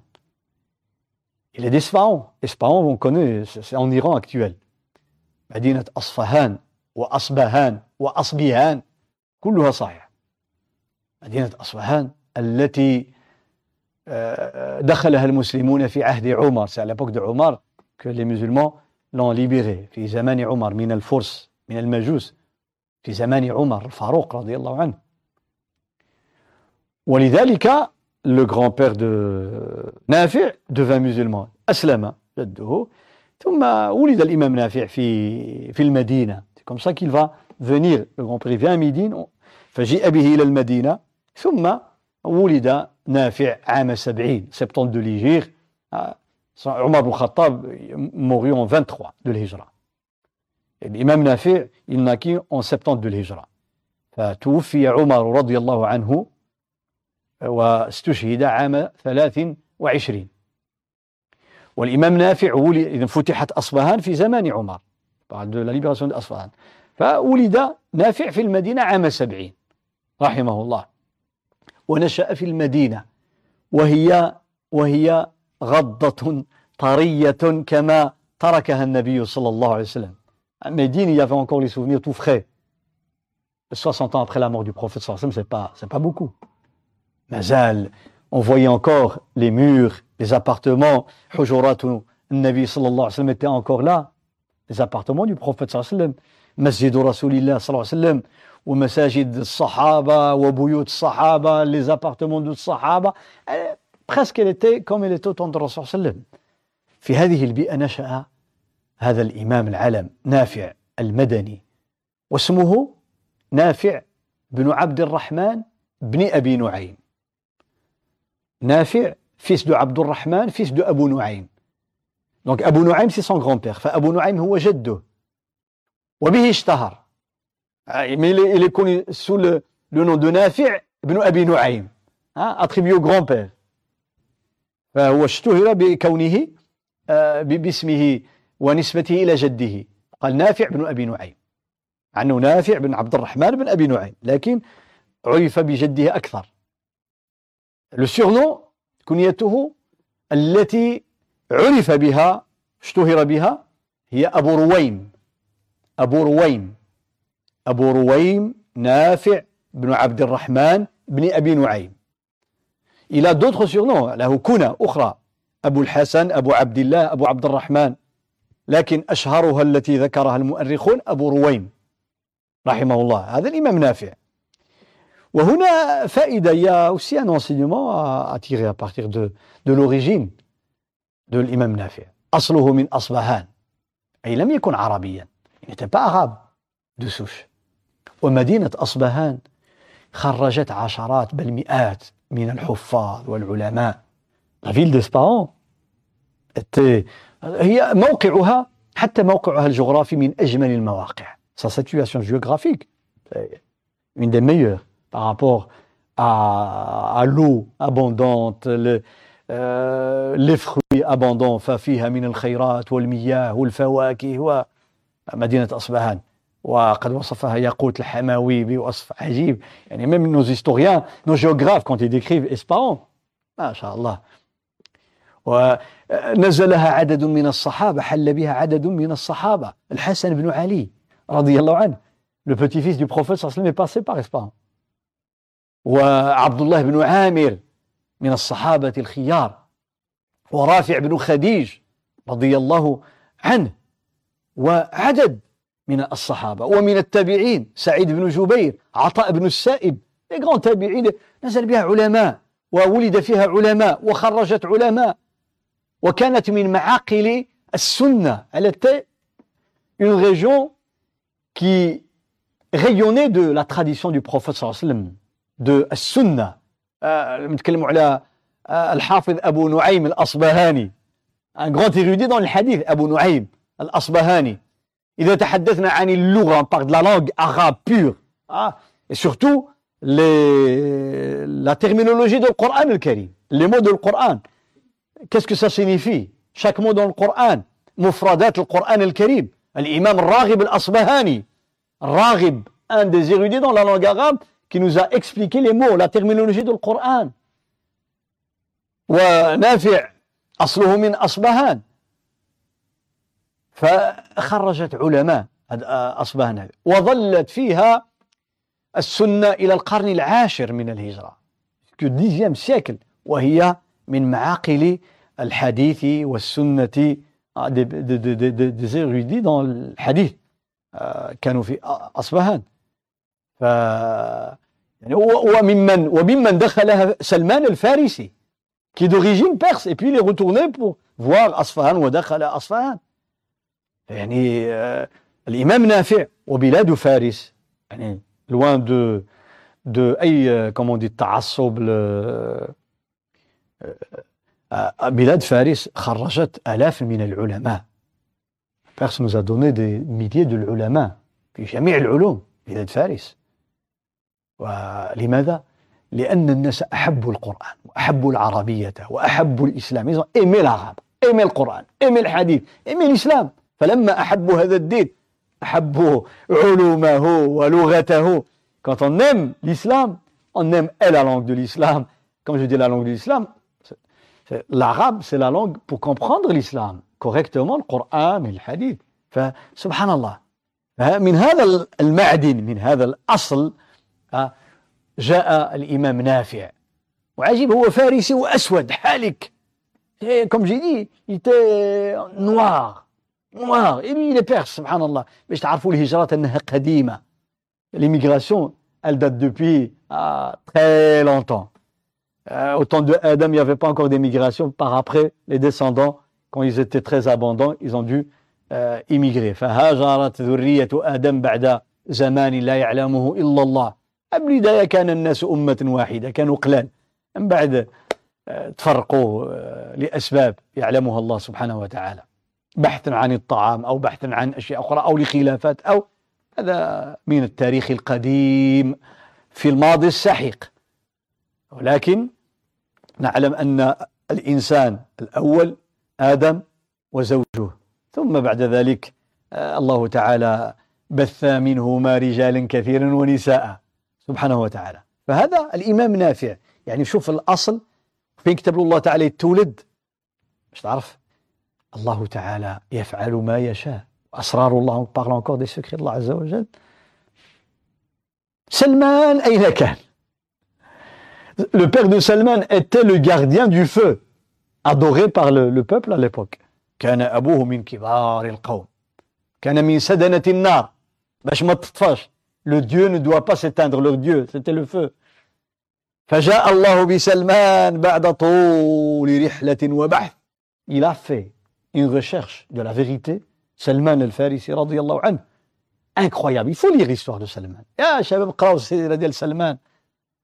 Il est d'Isfahan. Isfahan, on connaît, c'est en Iran actuel. مدينة أصفهان وأصبهان وأصبيهان كلها صحيح. مدينة أصفهان التي دخلها المسلمون في عهد عمر. C'est à l'époque de Omar que les musulmans l'ont libéré. في زمان عمر من الفرس من المجوس. في زمان عمر الفاروق رضي الله عنه. ولذلك le grand-père de نافع devint musulman أسلم جده ثم ولد الإمام نافع في في المدينة c'est comme ça qu'il va venir le grand-père vient à Médine فجيء به إلى المدينة ثم ولد نافع عام 70 70 de l'Hégire عمر بن الخطاب en 23 de l'Hijra. الإمام نافع il naquit en 70 de l'Hijra. فتوفي عمر رضي الله عنه واستشهد عام 23 والإمام نافع ولد إذا فتحت أصفهان في زمان عمر. بعد la libération أصفهان فولد نافع في المدينة عام 70 رحمه الله. ونشأ في المدينة وهي وهي غضة طرية كما تركها النبي صلى الله عليه وسلم Médine, il y avait encore les souvenirs tout frais. 60 ans après la mort du prophète, c'est pas, c'est pas beaucoup. مازال on voyait encore les murs, les appartements, Hujuratul Nabi sallallahu alayhi wa sallam était encore là, les appartements du prophète sallallahu alayhi wa sallam, Masjid Rasulillah sallallahu alayhi wa sallam, ومساجد الصحابة وبيوت الصحابة les appartements de الصحابة. parce qu'elle était comme elle était au temps الرسول صلى الله عليه وسلم في هذه البيئة نشأ هذا الإمام العلم نافع المدني واسمه نافع بن عبد الرحمن بن أبي نعيم. نافع fils de عبد الرحمن fils de أبو نعيم. donc أبو نعيم c'est son grand-père فأبو نعيم هو جده. وبه اشتهر. Mais il est, il est connu sous le, le nom de نافع بن أبي نعيم hein, attribué au grand-père. فهو اشتهر بكونه باسمه ونسبته إلى جده قال نافع بن أبي نعيم عنه نافع بن عبد الرحمن بن أبي نعيم لكن عرف بجده أكثر le surnom كنيته التي عرف بها اشتهر بها هي أبو رويم أبو رويم أبو رويم نافع بن عبد الرحمن بن أبي نعيم. il a d'autres surnoms له كنى أخرى. أبو الحسن أبو عبد الله أبو عبد الرحمن. لكن أشهرها التي ذكرها المؤرخون أبو رويم رحمه الله. هذا الإمام نافع. وهنا فائدة. Il y a aussi un enseignement à, à tirer à partir de, de l'origine de l'imam نافع أصله من أصبهان. أي لم يكن عربيا. Il n'était pas arabe de souche. ومدينة أصبهان خرجت عشرات بل مئات من الحفاظ والعلماء. Ville d'Espahan était هي موقعها حتى موقعها الجغرافي من أجمل المواقع. Sa situation géographique une des meilleures par rapport à, à l'eau abondante le, euh, les fruits abondants. ففيها من الخيرات والمياه والفواكه ومدينة أصبهان وقد وصفها ياقوت الحماوي بوصف عجيب. يعني nos historiens nos géographes quand ils décrivent Espahan ما شاء الله ونزلها عدد من الصحابة حل بها عدد من الصحابة. الحسن بن علي رضي الله عنه le petit-fils du prophète صلى الله عليه وسلم par Espahan وعبد الله بن عامر من الصحابة الخيار. ورافع بن خديج رضي الله عنه. وعدد من الصحابة ومن التابعين. سعيد بن جبير عطاء بن السائب grands تابعين نزل بها علماء وولد فيها علماء وخرجت علماء. وكانت من معاقل السنة. Elle était une région qui rayonnait de la tradition du prophète صلى الله عليه وسلم de السنة. نتكلم على الحافظ أبو نعيم الأصبهاني. Un grand érudit dans le hadith أبو نعيم الأصبهاني. إذا تحدثنا عن اللغة par la langue arabe pour surtout les la terminologie du القران الكريم les mots du القران qu'est-ce que ça signifie chaque mot du القران مفردات القران الكريم الامام الراغب الاصبهاني الراغب un des érudits dans la langue arabe qui nous a expliqué les mots la terminologie du القران ونافع اصله من اصبهان فخرجت علماء أصبهان وظلت فيها السنة إلى القرن العاشر من الهجرة 10 siècle وهي من معاقل الحديث والسنة dans le hadith كانوا في أصبهان ف يعني وممن وممن دخلها سلمان الفارسي qui est d'origine perse et puis il pour voir أصفهان ودخل أصفهان. يعني الإمام نافع وبلاد فارس يعني loin de de أي comment on dit تعصب بلاد فارس خرجت آلاف من العلماء. فارس a donné des milliers de العلماء في جميع العلوم بلاد فارس. ولماذا؟ لأن الناس أحبوا القرآن وأحبوا العربية وأحبوا الإسلام. Aimé le Coran aimé le hadith aimé l'islam. فلما أحبوا هذا الدين أحبوا علومه ولغته quand on aime l'islam on aime et la langue de l'islam comme je dis la langue de l'islam L'arabe, c'est la langue pour comprendre l'islam correctement, le Coran et le hadith. فسبحان الله من هذا المعدن من هذا الأصل جاء الإمام نافع وعجيب هو فارسي واسود حالك comme j'ai dit était noir noir les Perses سبحان الله باش تعرفوا الهجرات انها قديمه l'immigration elle date depuis ah, très longtemps euh, au temps de Adam il n'y avait pas encore d'immigration par après les descendants quand ils étaient très abondants ils ont dû euh, immigrer فهاجرت ذرية آدم بعد زمان لا يعلمه إلا الله البداية كان الناس أمة واحدة كانوا قلال من بعد تفرقوا لأسباب يعلمها الله سبحانه وتعالى بحثا عن الطعام أو بحثا عن أشياء أخرى أو لخلافات أو هذا من التاريخ القديم في الماضي السحيق. ولكن نعلم أن الإنسان الأول آدم وزوجه. ثم بعد ذلك الله تعالى بث منهما رجالا كثيرا ونساء سبحانه وتعالى. فهذا الإمام نافع. يعني شوف الأصل. فين كتب له الله تعالى تولد باش تعرف؟ الله تعالى يفعل ما يشاء أسرار الله بارل encore des secrets الله عز وجل سلمان أين كان Le père de Salman était le gardien du feu, adoré par le, le peuple à l'époque. كان أبوه من كبار القوم. كان من سدنة النار. باش ما تطفاش. Le Dieu ne doit pas s'éteindre, leur Dieu, c'était le feu. فجاء الله بسلمان بعد طول رحلة وبحث. Il a fait une recherche de la vérité. Salman al-Farisi رضي الله عنه. Incroyable. Il faut lire l'histoire de Salman. يا شباب قراوا السيرة ديال سلمان.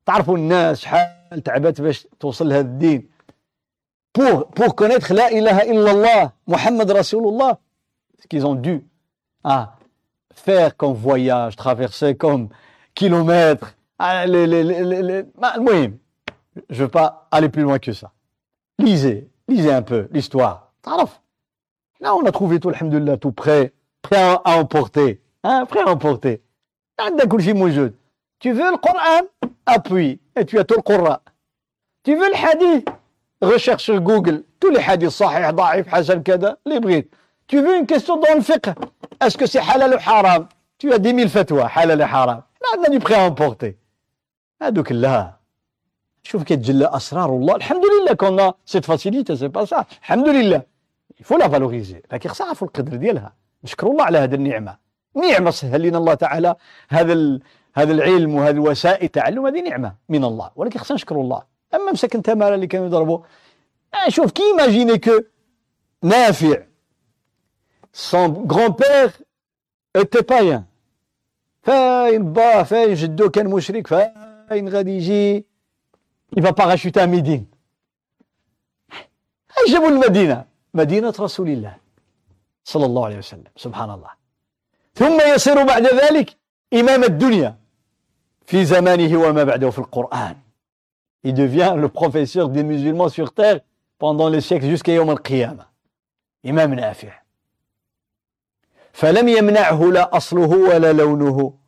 تعرفوا الناس شحال تعبت باش توصل لهذا الدين. Pour, pour connaître la ilaha illallah, Muhammad Rasulullah, ce qu'ils ont dû ah, faire comme voyage, traverser comme kilomètres, المهم je veux pas aller plus loin que ça lisez lisez un peu l'histoire تعرف là on a trouvé tout alhamdoulilah tout prêt prêt à, à emporter hein prêt à emporter tu veux le Coran appuie et tu as tout le Coran tu veux le hadith recherche sur Google tous les hadiths صحيح ضعيف حسن كذا اللي بغيت tu veux une question dans le fiqh est-ce que c'est halal ou haram tu as 10 000 fatwa halal et haram là on a du prêt à emporter هادو كلها شوف كيتجلى اسرار الله الحمد لله qu'on a cette facilité c'est pas ça الحمد لله il faut la valoriser لكن خصنا نعرفوا القدر ديالها. نشكروا الله على هذه النعمة. نعمة سهل لنا الله تعالى هذا ال... هذا العلم وهذه الوسائل التعلم هذه نعمة من الله. ولكن خصنا نشكروا الله. أما مساكن تمارا اللي كانوا يضربوا شوف كي imaginez que نافع. Son grand-père était païen. فاين با فاين جدو كان مشرك فاين غادي يجي parachuter à Médine. جابوا المدينة. مدينة رسول الله صلى الله عليه وسلم. سبحان الله. ثم يصير بعد ذلك إمام الدنيا في زمانه وما بعده في القرآن. Il devient le professeur des musulmans sur terre pendant les siècles jusqu'à يوم القيامة. إمام نافع. فلم يمنعه لا أصله ولا لونه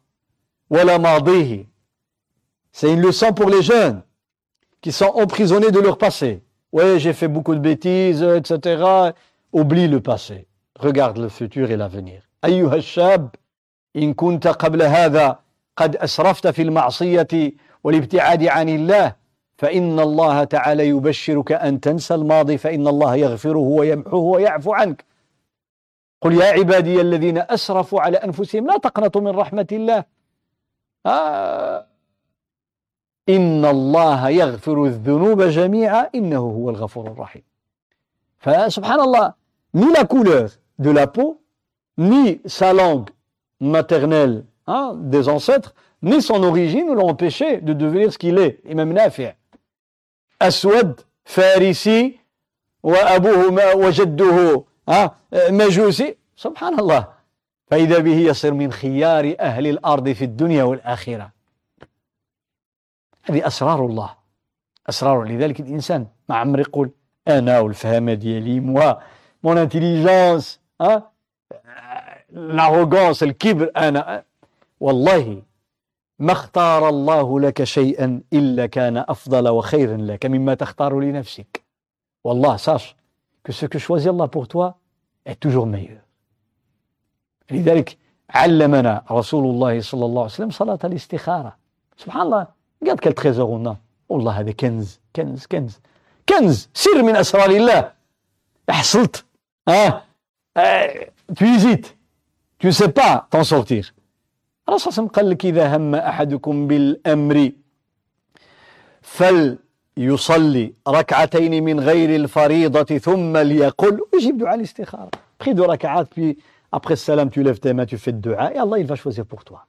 ولا ماضيه. C'est une leçon pour les jeunes qui sont emprisonnés de leur passé. Ouais, j'ai fait beaucoup de bêtises, etc. Oublie le passé. Regarde le futur et l'avenir. أيها الشاب إن كنت قبل هذا قد أسرفت في المعصية والابتعاد عن الله فإن الله تعالى يبشرك أن تنسى الماضي فإن الله يغفره ويمحوه ويعفو عنك قل يا عبادي الذين أسرفوا على أنفسهم لا تقنطوا من رحمة الله آه إن الله يغفر الذنوب جميعا إنه هو الغفور الرحيم. فسبحان الله ni la couleur de la peau ni sa langue maternelle hein, des ancêtres ni son origine ne l'ont empêché de devenir ce qu'il est. Imam Nafi' أسود فارسي وأبوه وجده مجوسي سبحان الله فإذا به يصير من خيار أهل الأرض في الدنيا والآخرة هذه أسرار الله. أسرار. لذلك الإنسان ما عمر يقول أنا والفهامة ديالي moi. mon intelligence hein؟ l'arrogance الكبر أنا. والله ما اختار الله لك شيئا إلا كان أفضل وخيرا لك مما تختار لنفسك. والله sache que ce que choisit Allah pour toi est toujours لذلك علمنا رسول الله صلى الله عليه وسلم صلاة الاستخارة. سبحان الله. Quel trésor on a. والله هذا كنز كنز كنز. كنز سر من أسرار الله. حصلت ها؟ آه. tu ne sais pas t'en sortir. الرسول صلى الله قال لك إذا هم أحدكم بالأمر فليصلي ركعتين من غير الفريضة ثم ليقل. ويجيب دعاء puis après le salam tu lèves tes mains tu fais le dua. Et Allah il va choisir toi.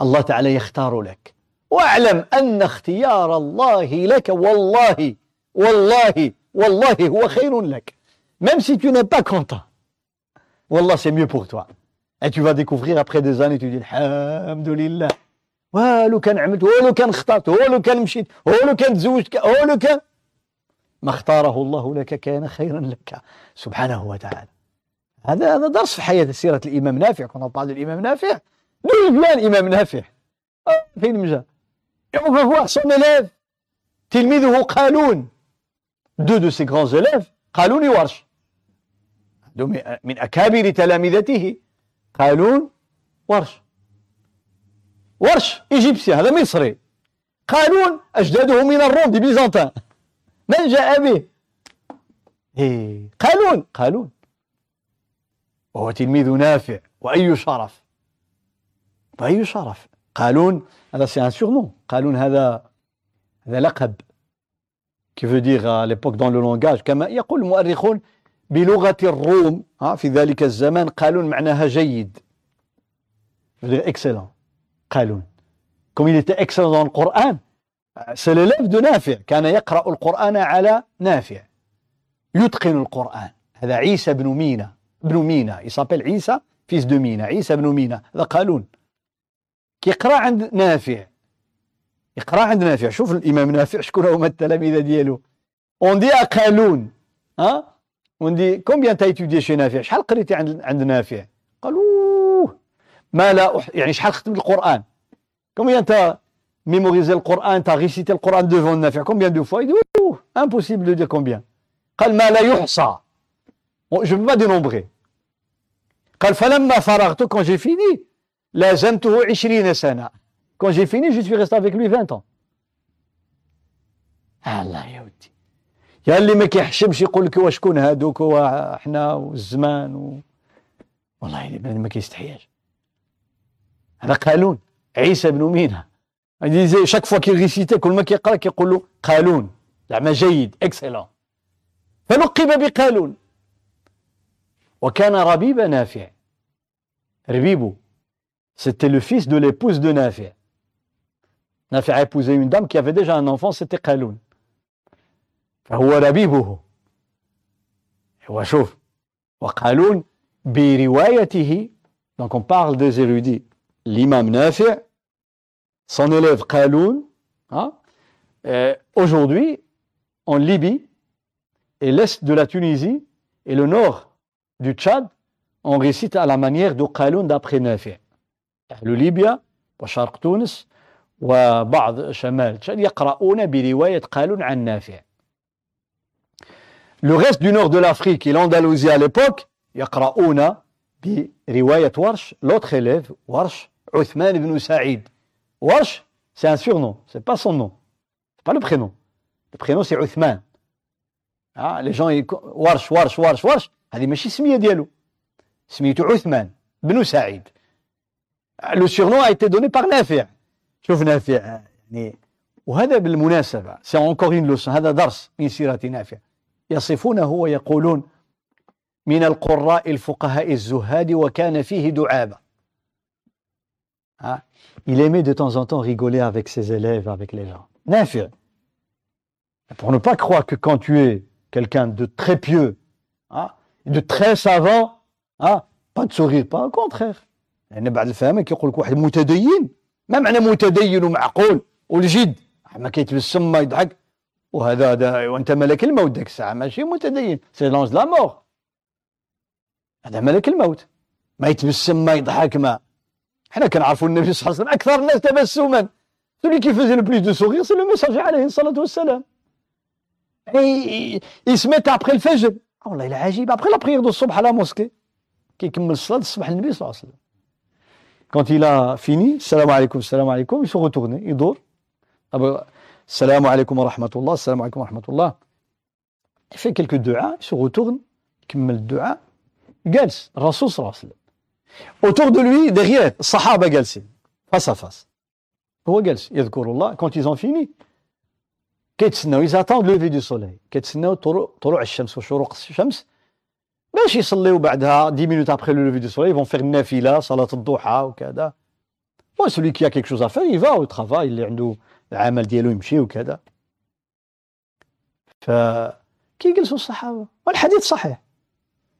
الله تعالى يختار لك. واعلم أن اختيار الله لك والله والله والله هو خير لك. Même si tu n'es pas content. والله c'est mieux pour toi. Et tu vas découvrir après des années, tu dis Alhamdulillah. ولو كان عملت ولو كان اخترت ولو كان مشيت ولو كان تزوجت ولو كان ما اختاره الله لك كان خيرا لك سبحانه وتعالى هذا هذا درس في حياة سيرة الإمام نافع كنا بعض الإمام نافع vient الإمام نافع فين مجا on va voir son élève تلميذه قالون deux de ses grands élèves قالون ورش من أكابر تلامذته. قالون ورش. ورش إيجيبسي هذا مصري. قالون أجداده من الروم des Byzantins. من جاء به؟ إيه. قالون قالون وهو تلميذ نافع. وأي شرف؟ وأي شرف؟ قالون هذا c'est un surnom قالون هذا هذا لقب dire à l'époque dans le langage كما يقول المؤرخون بلغة الروم في ذلك الزمان قالون معناها جيد excellent قالون comme il était excellent dans le Coran نافع كان يقرأ القرآن على نافع يتقن القرآن هذا عيسى بن مينا بن مينا s'appelle عيسى fils de مينا عيسى بن مينا هذا قالون كيقرا عند نافع. يقرأ عند نافع. شوف الإمام نافع شكون هما التلاميذ ديالو. on dit قالون hein on dit combien t'as étudié chez نافع شحال قريتي عند عند نافع؟ قالوا ما لا أح... يعني شحال ختمت القرآن؟ combien t'as mémorisé القران t'as récité القران devant نافع combien de fois يقول impossible de combien قال ما لا يحصى je peux pas dénombrer قال فلما فرغت quand j'ai fini لازمته 20 سنة quand j'ai fini je suis resté avec lui 20 ans. الله يا ودي يا اللي ما كيحشمش يقول لك وشكون هادوك وحنا والزمان و... والله ما كيستحياش هذا قالون عيسى بن مينا chaque fois qu'il récite كل ما كيقرا كيقول له قالون زعما جيد excellent فلقب بقالون وكان ربيب نافع ربيبو C'était le fils de l'épouse de Nafi. Nafi a épousé une dame qui avait déjà un enfant, c'était Khaloun. Donc on parle des érudits. L'imam Nafi, son élève Khaloun, hein, euh, aujourd'hui, en Libye, et l'est de la Tunisie, et le nord du Tchad, on récite à la manière de Khaloun d'après Nafi. أهل ليبيا وشرق تونس وبعض شمال تشاد يقرؤون برواية قالون عن نافع. Le reste du nord de l'Afrique et l'Andalousie à l'époque يقرؤون برواية ورش l'autre élève ورش عثمان بن سعيد. ورش c'est un surnom c'est pas son nom c'est pas le prénom. Le prénom c'est عثمان ah, les gens ورش ورش ورش ورش. هذه ماشي سمية ديالو. سميته عثمان بن سعيد. le surnom a été donné par نافع شوف نافع يعني وهذا بالمناسبة c'est encore une leçon هذا درس من سيرة نافع يصفونه ويقولون من القراء الفقهاء الزهاد وكان فيه دعابة Il aimait de temps en temps rigoler avec ses élèves, avec les gens. Nafir. Pour ne pas croire que quand tu es quelqu'un de très pieux, hein, de très savant, hein, pas de sourire, pas au contraire. لأن بعض الفهمه كيقول لك واحد متدين. ما معنى متدين ومعقول والجد؟ ما كيتبسم ما يضحك. وهذا هذا وأنت ملك الموت ذاك الساعة. ماشي متدين. c'est l'ange de la mort. هذا ملك الموت. ما يتبسم ما يضحك ما. حنا كنعرفوا النبي صلى الله عليه وسلم أكثر الناس تبسما. celui qui faisait le de sourire c'est le messager عليه الصلاة والسلام. met après le fajr. والله إلا عجيب. Après la prière de الصبح la mosquée. كيكمل الصلاة الصبح النبي صلى الله عليه وسلم. Quand il a fini, salam alaikum, salam alaikum, ils sont retournés, ils dorment. Salam alaikum wa rahmatullah, salam alaikum wa rahmatullah. Il fait quelques du'a, il se retourne, il كمل الدعاء جالس الرسول صلى الله autour de lui derrière الصحابة جالسين face à face هو جالس يذكر الله quand ils ont fini كيتسناو ils attendent le lever du soleil كيتسناو طلوع الشمس وشروق الشمس باش يصليو بعدها 10 minutes après le lever du soleil ils vont faire النافلة صلاة الضحى وكذا و celui qui a quelque chose à faire il va au travail اللي عنده العمل ديالو يمشي وكذا ف كي يجلسوا الصحابة والحديث صحيح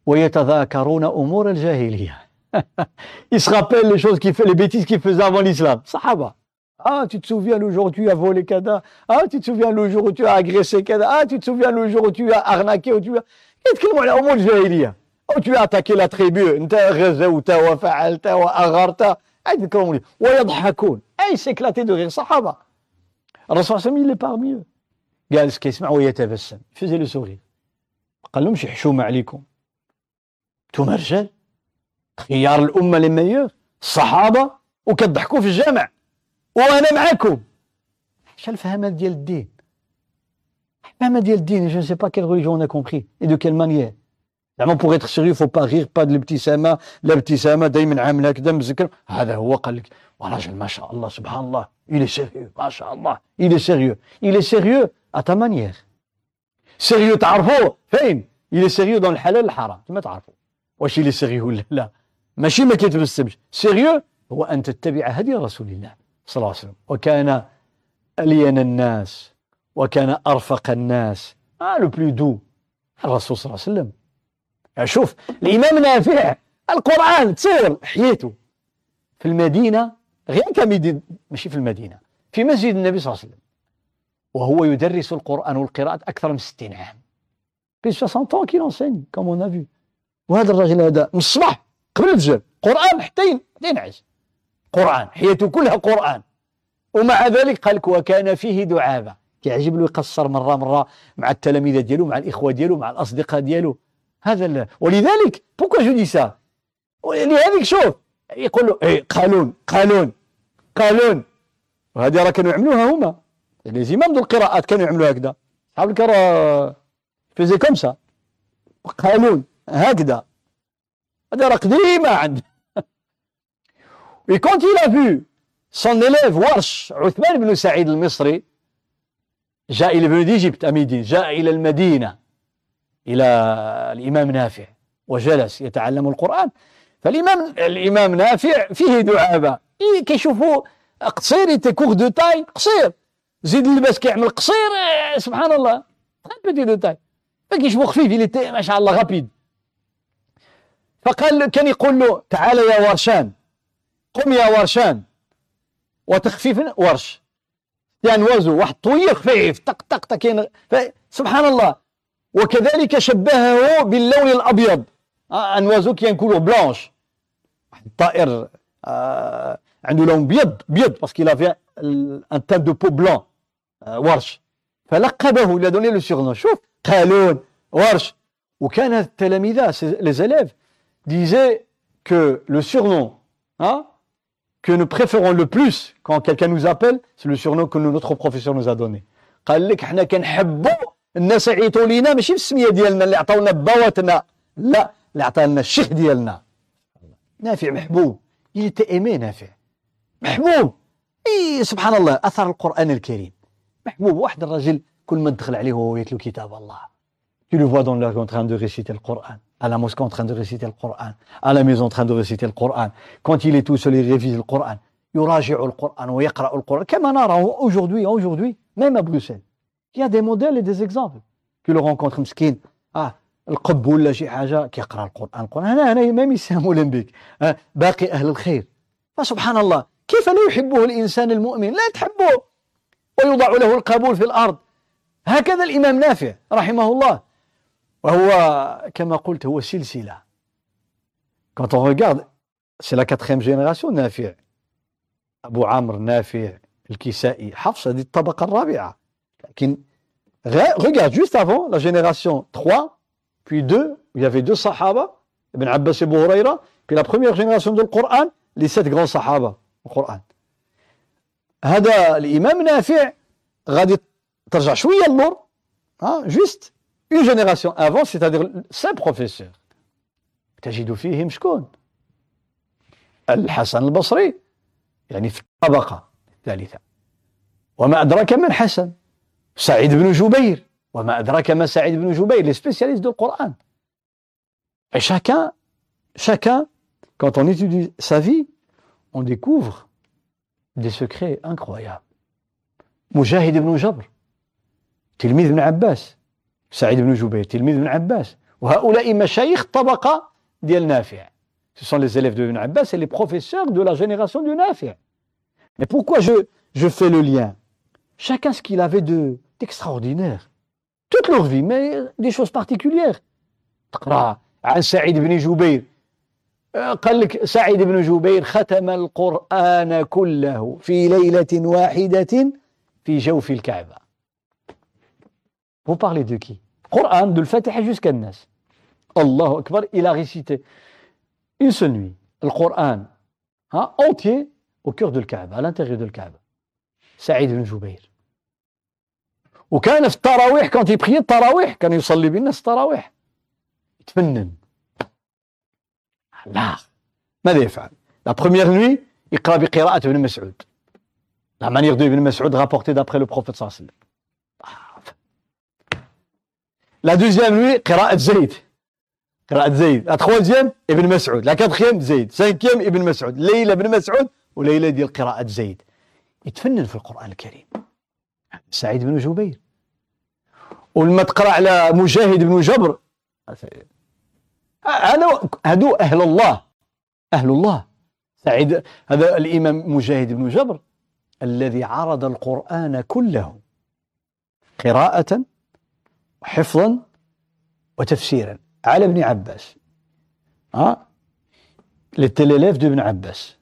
ويتذاكرون أمور الجاهلية ils se rappellent les choses qu'il fait, les bêtises qu'il faisait avant l'islam. Sahaba. Ah, tu te souviens le jour où tu as volé Kada Ah, tu te souviens le jour où tu as agressé Kada Ah, tu te souviens le jour où tu as arnaqué ou tu as... يتكلموا على امور جاهليه أو as attaqué la tribu أنت غزوت وفعلت وأغرت يتكلموا ويضحكون. أي سيكلاتي دو غير صحابة. الرسول صلى الله عليه وسلم eux. جالس كيسمع ويتبسم. faisait le sourire قال لهمش حشومه عليكم. أنتم رجال خيار الأمة لي ميور الصحابه وكتضحكوا في الجامع. وأنا معاكم شنو الفهمه ديال الدين. ديال الدين je ne sais pas quelle religion on a compris et de quelle manière. زعما être sérieux faut pas rire pas de l'ابتسامه الابتسامه دائما عامله هكذا مزكر هذا هو قال لك ورجل ما شاء الله سبحان الله il est sérieux ما شاء الله il est sérieux. Il est sérieux à ta manière. Sérieux تعرفوه فين il est sérieux dans الحلال الحرام ما تعرفوا واش il est sérieux ولا لا ماشي ما كيتبسمش sérieux هو أن تتبع هدي رسول الله صلى الله عليه وسلم وكان ألين الناس وكان أرفق الناس. آه le plus doux الرسول صلى الله عليه وسلم. يعني شوف الإمام نافع. القرآن تصور حياته. في المدينة غير كمدينة ماشي في المدينة في مسجد النبي صلى الله عليه وسلم. وهو يدرس القرآن والقراءة أكثر من 60 عام. في 60 ans qu'il enseigne comme on a vu. وهذا الرجل هذا من الصباح قبل الفجر. قرآن حتى ينعس. قرآن حياته كلها قرآن. ومع ذلك قال وكان فيه دعابة. كيعجب له يقصر مرة مرة مع التلاميذ ديالو مع الإخوة ديالو مع الأصدقاء ديالو. هذا ولذلك beaucoup je dis ça لهذيك شوف يقول له إيه قالون قالون قالون. وهذه راه كانوا يعملوها هما. les imams de القراءات كانوا يعملوا هكذا. صحاب الكرة فيزي كوم سا؟ قانون هكذا. هذا راه قديمة عند Et quand il a vu son Warsh, عثمان بن سعيد المصري جاء إلى بلد Egypte à Médine. جاء إلى المدينة إلى الإمام نافع وجلس يتعلم القرآن. فالإمام الإمام نافع فيه دعابة. كيشوفوا قصير était court de taille قصير. زيد اللباس كيعمل قصير سبحان الله petit de taille. فكيشوفوا خفيف ما شاء الله rapide. فقال كان يقول له تعال يا ورشان. قم يا ورشان. وتخفيف ورش. oiseau واحد طويل خفيف طق طق طق سبحان الله. وكذلك شبهه باللون الأبيض. un oiseau كي نقولوا blanche. واحد الطائر آه عنده لون بيض بيض parce qu'il avait un teint de peau blanc آه ورش فلقبه il a donné le surnom شوف قالون ورش وكان التلاميذ les élèves disait que le surnom hein, que nous préférons le plus quand quelqu'un nous appelle, c'est le surnom que notre professeur nous a donné. قال لك حنا كنحبوا الناس يعيطوا لينا ماشي بالسميه ديالنا اللي عطاونا بواتنا لا اللي عطانا الشيخ ديالنا نافع محبوب il était نافع محبوب اي سبحان الله اثر القران الكريم محبوب واحد الرجل كل ما تدخل عليه وهو يتلو كتاب الله tu le vois dans en train de réciter le Coran à la mosquée en train de réciter le Coran, à la maison en train de réciter le Coran. Quand il est tout seul, il révise le Coran. يراجع القرآن ويقرأ القرآن كما نرى aujourd'hui aujourd'hui même à Bruxelles il y a des modèles et des exemples que le rencontre مسكين آه القب ولا شي حاجة كيقرا القران القران هنا هنا ما يساهموا آه باقي أهل الخير فسبحان الله كيف لا يحبه الانسان المؤمن لا تحبه ويوضع له القبول في الأرض هكذا الامام نافع رحمه الله وهو كما قلت هو سلسلة quand on regarde c'est la quatrième génération نافع أبو عمرو نافع الكسائي حفص هذه الطبقة الرابعة لكن regarde juste avant la génération 3 puis 2 il y avait deux صحابة ابن عباس et Abu Huraira puis la première génération du Coran les sept grands صحابة القرآن هذا الإمام نافع غادي ترجع شوية اللور ها juste une génération avant c'est-à-dire ses professeurs تجد فيهم شكون الحسن البصري يعني في الطبقه الثالثه وما ادراك من حسن سعيد بن جبير وما ادراك ما سعيد بن جبير les spécialistes de القران et chacun chacun quand on étudie sa vie on découvre des secrets incroyables. مجاهد بن جبر تلميذ ابن عباس سعيد بن جبير تلميذ ابن عباس وهؤلاء مشايخ طبقة ديال نافع Ce sont les élèves de Ibn Abbas et les professeurs de la génération du Nafi'. Mais pourquoi je, je fais le lien Chacun ce qu'il avait de d'extraordinaire. Toute leur vie, mais des choses particulières. تقرا عن سعيد بن جبير قال لك سعيد بن جبير ختم القرآن كله في ليلة واحدة في جوف الكعبة Vous parlez de qui Coran, de l'Fatiha jusqu'à Nas. Allahu Akbar, il a récité une seule nuit le Coran hein, entier au cœur de Kaaba, à l'intérieur de Kaaba. Saïd ibn Jubayr. وكان في التراويح كان يبقي التراويح كان يصلي بالناس التراويح يتفنن لا ماذا يفعل لا بروميير نوي يقرا بقراءة ابن مسعود la manière de ابن مسعود rapportée d'après le prophète صلى الله عليه وسلم la deuxième nuit قراءة زيد. قراءة زيد. la troisième ابن مسعود. la quatrième زيد. cinquième ابن مسعود. ليلة ابن مسعود وليلة ديال قراءة زيد. يتفنن في القرآن الكريم. سعيد بن جبير. ولما تقرأ على مجاهد بن جبر هذا هذو أهل الله. أهل الله. سعيد هذا الإمام مجاهد بن جبر الذي عرض القرآن كله قراءة وحفظا وتفسيرا على ابن عباس ها l'élève de Ibn Abbas.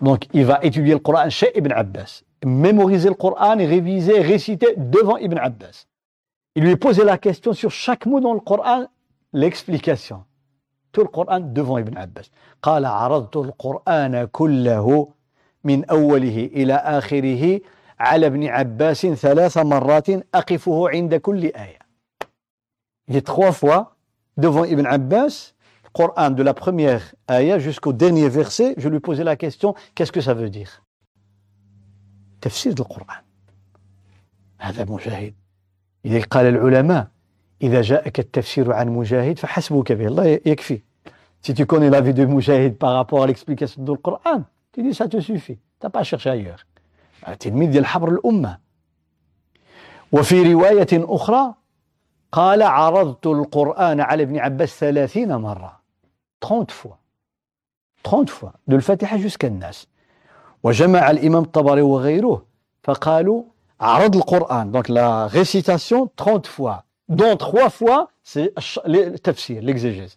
Donc, il va étudier le Coran chez Ibn Abbas, mémoriser le Coran et réviser, réciter devant Ibn Abbas. Il lui posait la question sur chaque mot dans le Coran, l'explication. Tout le Coran devant Ibn Abbas. قال عرضت القرآن كله من أوله إلى آخره على ابن عباس ثلاث مرات أقفه عند كل آية. Il est trois fois devant Ibn Abbas, le Coran de la première ayah jusqu'au dernier verset, je lui posais la question, qu'est-ce que ça veut dire تفسير القرآن هذا مجاهد إذا قال العلماء إذا جاءك التفسير عن مجاهد فحسبك به الله يكفي Si tu connais la vie de Mujahid par rapport à l'explication du Coran, tu dis ça te suffit. Tu n'as pas cherché ailleurs. تلميذ ديال حبر الأمة. وفي رواية أخرى قال عرضت القرآن على ابن عباس ثلاثين مرة. 30 fois. 30 fois. De الفاتحة jusqu'à الناس. وجمع الإمام الطبري وغيره فقالوا عرض القرآن donc la récitation 30 fois dont 3 fois c'est التفسير l'exégèse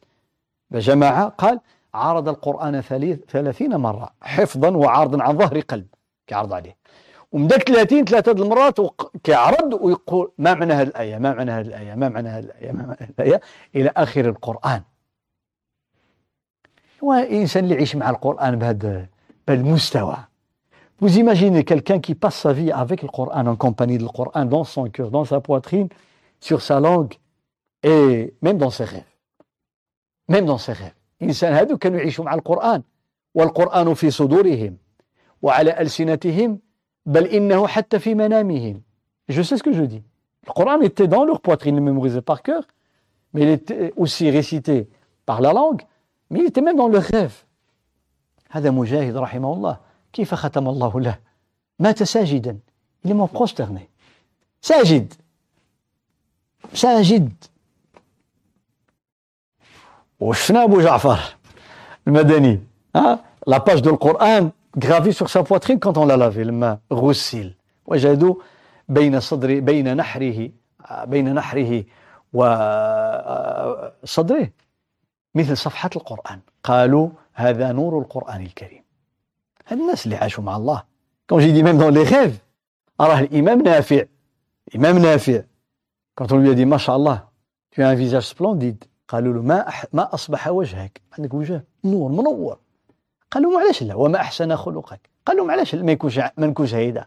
جماعة قال عرض القرآن ثلاثين مرة حفظا وعرضا عن ظهر قلب كيعرض عليه ومن ذاك 30 ثلاثة المرات كيعرض ويقول ما معنى هذه الآية ما معنى هذه الآية ما معنى هذه الآية ما معنى هذه الآية إلى آخر القرآن وإنسان اللي يعيش مع القرآن بهذا المستوى Vous imaginez quelqu'un qui passe sa vie avec le Coran, en compagnie du Coran, dans son cœur, dans sa poitrine, sur sa langue, et même dans ses rêves. Même dans ses rêves. الإنسان هذو كانوا يعيشوا مع القرآن والقرآن في صدورهم وعلى ألسنتهم بل إنه حتى في منامهم Je sais ce que je dis. Le Coran était dans leur poitrine, mémorisé par cœur, mais il était aussi récité par la langue, mais il était même dans leur rêve. هذا مجاهد رحمه الله كيف ختم الله له مات ساجدا il est mort prosterné ساجد ساجد وشفنا أبو جعفر المدني ها la page de القرآن gravée sur sa poitrine quand on l'a lavé لما غسل وجدوا بين صدر بين نحره بين نحره وصدره مثل صفحة القرآن قالوا هذا نور القرآن الكريم هاد الناس اللي عاشوا مع الله كون جي ميم دون لي ريف راه الامام نافع الامام نافع لي دي ما شاء الله tu as un visage قالوا له ما أح... ما اصبح وجهك عندك وجه نور منور قال لهم علاش لا؟ وما أحسن خلقك. قال لهم علاش ما يكونش ما نكونش هيدا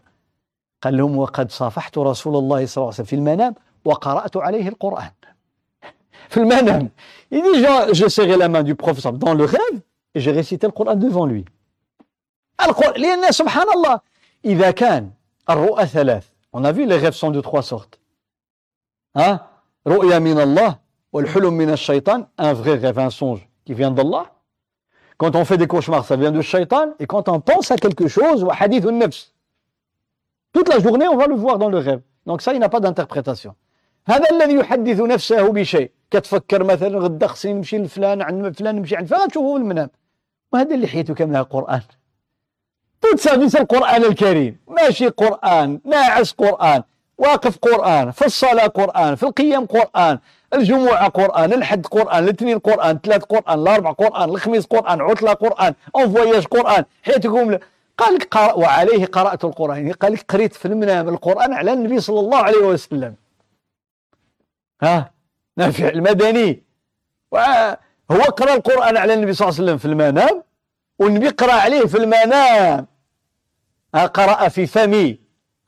قال لهم وقد صافحت رسول الله صلى الله عليه وسلم في المنام وقرأت عليه القرآن. في المنام. Il dit je serrai la main du professeur dans le rêve et j'ai récité le القرآن لأن سبحان الله إذا كان الرؤى ثلاث a vu les rêves sont de trois sortes. Hein? رؤيا من الله والحلم من الشيطان un vrai rêve un songe qui vient d'Allah. Quand on fait des cauchemars ça vient du shaitan et quand on pense à quelque chose hadith nafs toute la journée on va le voir dans le rêve donc ça il n'a pas d'interprétation هذا الذي يحدث نفسه بشيء كتفكر مثلا غدا خصني نمشي لفلان عند فلان نمشي عند فلان تشوفه في المنام وهذا اللي حياته vie c'est le Coran الكريم ماشي قرآن ناعس قرآن واقف قرآن في الصلاة قرآن في القيام قرآن الجمعة قرآن الحد قرآن الاثنين قرآن الثلاث قرآن الأربع قرآن الخميس قرآن عطلة قرآن أون فواياج قرآن حياتكم قال لك قرأ وعليه قرأت القرآن. قال لك قريت في المنام القرآن على النبي صلى الله عليه وسلم. ها؟ نافع المدني. هو قرأ القرآن على النبي صلى الله عليه وسلم في المنام والنبي قرأ عليه في المنام. قرأ في فمي.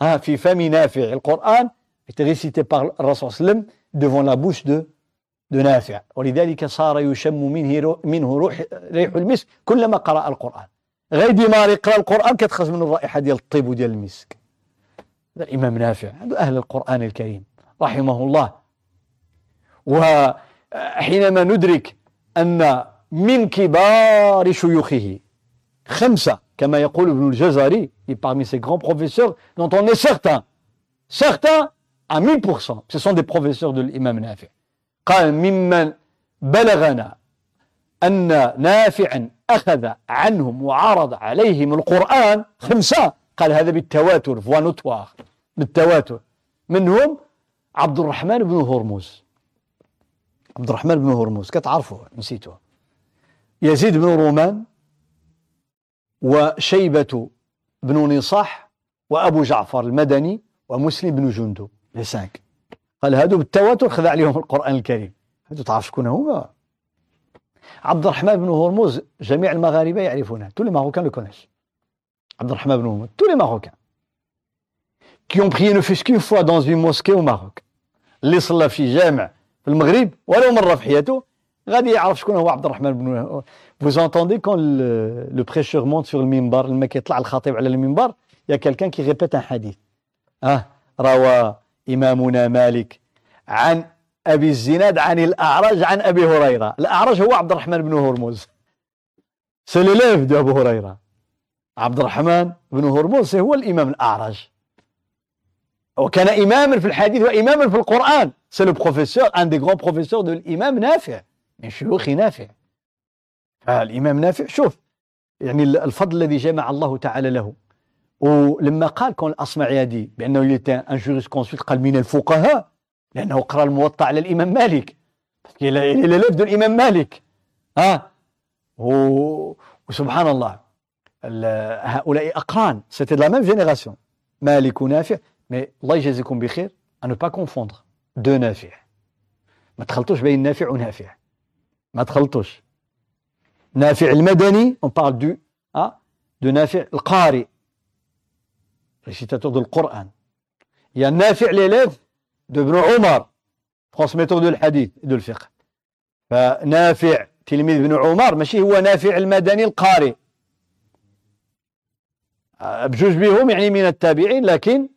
ها في فم نافع القرآن. Était récité par le Rasul sallam devant la bouche de de نافع ولذلك صار يشم منه منه روح ريح المسك. كلما قرأ القرآن. غير ديما يقرأ القرآن كتخرج منه الرائحة ديال الطيب وديال المسك. هذا الإمام نافع هذا أهل القرآن الكريم رحمه الله. وحينما ندرك أن من كبار شيوخه خمسة كما يقول ابن الجزري parmi ces grands professeurs dont on est certain. Certain à 1000% ce sont des professeurs de l'imam نافع قال ممن بلغنا أن نافعا أخذ عنهم وعرض عليهم القرآن خمسة قال هذا بالتواتر فوا نوتوار بالتواتر منهم عبد الرحمن بن هرمز عبد الرحمن بن هرمز كتعرفوا نسيته يزيد بن رومان وشيبة بن نصاح وأبو جعفر المدني ومسلم بن جندب لي سانك قال هادو بالتواتر خذ عليهم القرآن الكريم. هادو تعرف شكون هما؟ عبد الرحمن بن هرمز جميع المغاربة يعرفونه. Tous les Marocains le connaissent. عبد الرحمن بن هرمز. Tous les Marocains. Qui ont prié ne fût qu'une fois dans une mosquée au اللي صلى في جامع في المغرب ولو مرة في حياته غادي يعرف شكون هو عبد الرحمن بن Vous entendez quand le, le prêcheur monte sur le minbar, le mec يطلع الخطيب على المنبر, il y qui répète un hadith. Ah, روى إمامنا مالك عن أبي الزناد عن الأعرج عن أبي هريرة. الأعرج هو عبد الرحمن بن هرمز. L'élève de Abu Huraira. عبد الرحمن بن هرمز هو الإمام الأعرج. وكان إماما في الحديث وإماما في القرآن. C'est le professeur, un des grands professeurs de l'imam نافع. من شيوخ نافع. فالإمام نافع شوف يعني الفضل الذي جمع الله تعالى له ولما قال كون الأصمعي هذه بأنه était un jurisconsulte قال من الفقهاء لأنه قرأ الموطأ على الإمام مالك. إلى لفظ الإمام مالك. ها؟ وسبحان الله هؤلاء أقران. c'était la même génération مالك ونافع. mais الله يجازيكم بخير. ne pas confondre deux نافع. ما تخلطوش بين نافع ونافع. ما تخلطوش. نافع المدني on parle du hein, de نافع القارئ. Récitateur de القرآن. il y a نافع l'élève de ابن عمر. transmetteur الحديث de الفقه. فنافع تلميذ ابن عمر ماشي هو نافع المدني القارئ. بجوج بهم يعني من التابعين لكن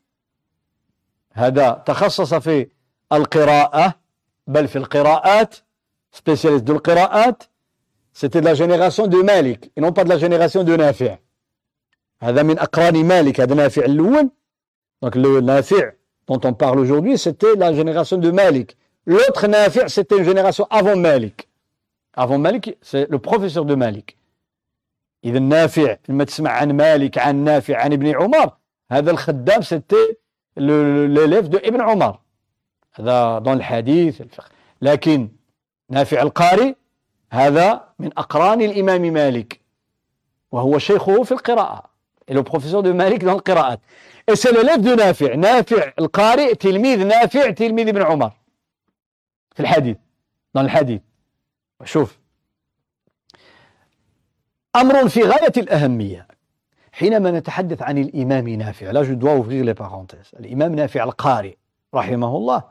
هذا تخصص في القراءة بل في القراءات سبيسياليست دو القراءات de la génération de Malik. Et non pas de la génération de Nafi' هذا من أقران مالك هذا نافع الأول donc le Nafi' dont on parle aujourd'hui c'était la génération de Malik l'autre Nafi' c'était une génération avant Malik avant Malik c'est le professeur de Malik إذا نافع لما تسمع عن مالك عن نافع عن ابن عمر هذا الخدام c'était l'élève de ابن عمر هذا dans الحديث الفقه لكن نافع القاري هذا من أقران الإمام مالك وهو شيخه في القراءة et le professeur de Malik dans القراءات. c'est l'élève de نافع. نافع القارئ تلميذ نافع تلميذ ابن عمر. في الحديث dans الحديث. شوف. أمر في غاية الأهمية. حينما نتحدث عن الإمام نافع là je dois ouvrir les parenthèses الإمام نافع القارئ رحمه الله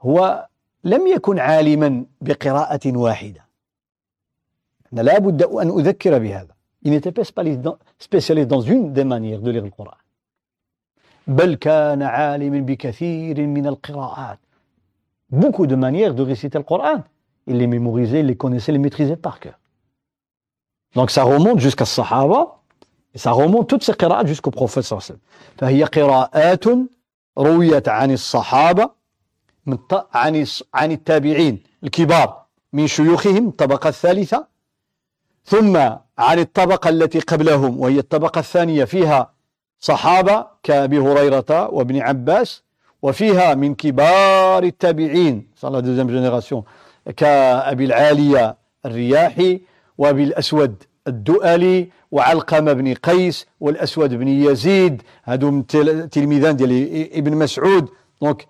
هو لم يكن عالما بقراءة واحدة. لا بد أن أذكر بهذا. Il n'était pas spécialiste dans une des manières de lire le Coran beaucoup de manières de réciter le Coran il les mémorisait, il les connaissait, il les maîtrisait par cœur donc ça remonte jusqu'à Sahaba et ça remonte toutes ces قراءات jusqu'au prophète وسلم فهي قراءات رويت عن الطبقة التي قبلهم وهي الطبقة الثانية. فيها صحابة كأبي هريرة وابن عباس وفيها من كبار التابعين c'est la deuxième génération كأبي العالية الرياحي وأبي الأسود الدؤلي وعلقمة بن قيس والأسود بن يزيد. هادو تلميذان ديال ابن مسعود. donc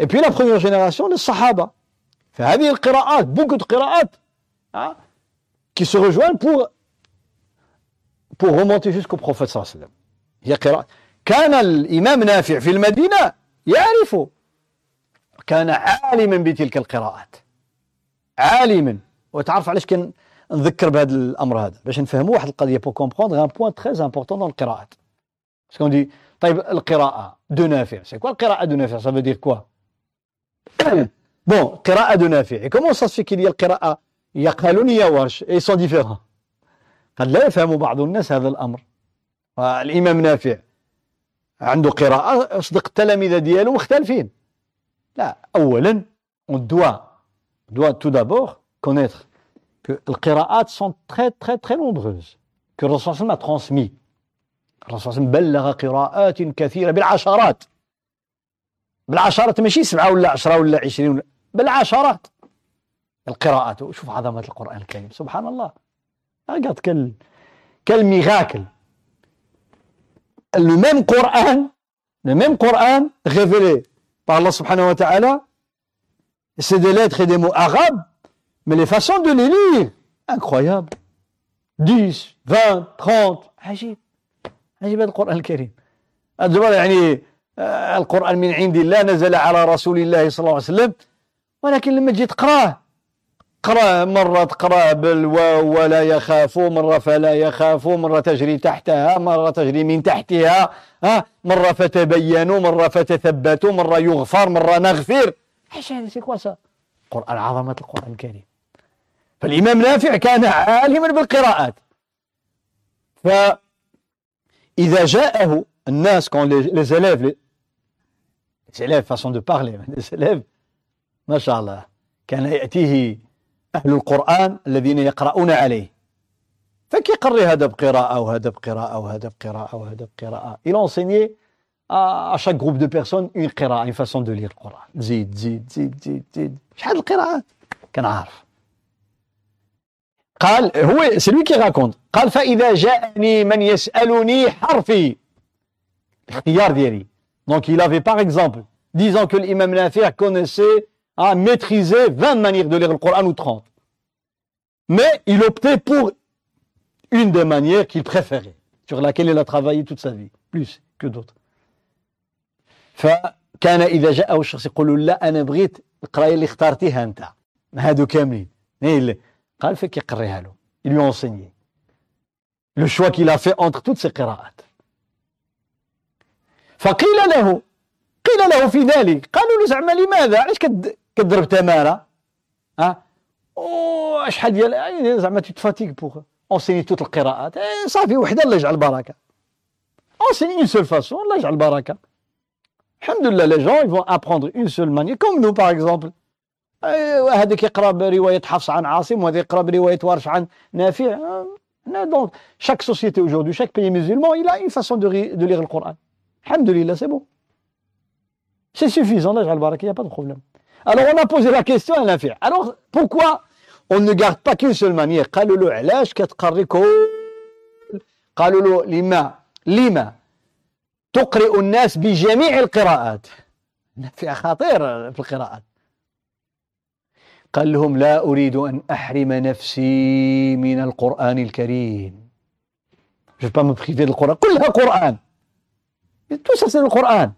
et puis la première génération للصحابة فهذه القراءات beaucoup قراءات qui se rejoignent pour pour remonter jusqu'au prophète صلى الله عليه وسلم هي قراءة كان الإمام نافع في المدينة يعرف كان عالما بتلك القراءات. عالما. وتعرف علاش كان نذكر بهذا الأمر هذا؟ باش نفهموا واحد القضية pour comprendre un point très important dans القراءات. parce que dis طيب القراءة de نافع. c'est quoi القراءة de نافع؟ ça dire quoi bon قراءة de نافع. comment ça se fait que القراءة y a قالون y a ورش. et sont différents قد لا يفهم بعض الناس هذا الأمر. الامام نافع عنده قراءة أصدق التلاميذ ديالو مختلفين. لا اولا on doit doit tout d'abord connaître que القراءات sont très très très nombreuses. Que عليه وسلم a transmis. الرسول صلى الله عليه وسلم بلغ قراءات كثيرة بالعشرات بالعشرات ماشي سبعة ولا عشرة ولا عشرين ولا بالعشرات القراءات شوف عظمة القرآن الكريم. سبحان الله أقط quel quel miracle. le même قرآن le même قرآن révélé par الله سبحانه وتعالى سي دي lettres دي مو mots مي لي فاسون دو لي les انكرويابل incroyable. 10 20 30 عجيب. عجيب القرآن الكريم. الزبر يعني آه، القرآن من عند الله نزل على رسول الله صلى الله عليه وسلم ولكن لما تجي تقراه قراه مرة تقراه بالواو ولا يخاف مرة فلا يخاف مرة تجري تحتها مرة تجري من تحتها ها مرة فتبينوا مرة فتثبتوا مرة يغفر مرة نغفر. هذا سي كوا قرآن عظمة القرآن الكريم. فالإمام نافع كان عالما بالقراءات. فإذا جاءه الناس quand les, les élèves les, les élèves façon de parler ما شاء الله كان يأتيه أهل القرآن الذين يقرؤون عليه. فكيقري هذا بقراءة وهذا بقراءة وهذا بقراءة وهذا بقراءة. Il enseignait à, à chaque groupe de personnes une قراءة une façon de lire le Coran. زيد زيد زيد زيد زيد. شحال القراءات كان عارف قال هو c'est lui qui raconte قال فإذا جاءني من يسألني حرفي. الاختيار ديالي. دونك il avait par exemple disant que l'imam Nafi' connaissait à maîtriser 20 manières de lire le Coran ou 30 mais il optait pour une des manières qu'il préférait sur laquelle il a travaillé toute sa vie plus que d'autres فكان اذا جاءه الشخص يقول لا انا بغيت القرايه اللي اختارتيها انت هادو كاملين قال فيك يقريها له il lui a enseigné le choix qu'il a fait entre toutes ces قراءات فقيل له قيل له في ذلك قالوا له زعما لماذا علاش كضرب تماره ها شحال ديال زعما te fatigues pour enseigner toutes القراءات صافي وحدة الله يجعل البركة. enseigner une seule façon الله يجعل البركة. الحمد لله les gens ils vont apprendre une seule manière comme nous par exemple هذاك يقرأ برواية حفص عن عاصم وهذا يقرأ برواية ورش عن نافع. دونك chaque société aujourd'hui chaque pays musulman il a une façon de, de lire le Coran. Alhamdoulilah c'est bon. C'est suffisant là il n'y a pas de problème. Alors on a posé la question à pourquoi on ne garde pas qu'une seule manière. قالوا له علاش كتقري كل قالوا له لما لما تقرئ الناس بجميع القراءات نافع خطير في القراءات قال لهم لا أريد أن أحرم نفسي من القرآن الكريم me priver du Coran كلها ça c'est le Coran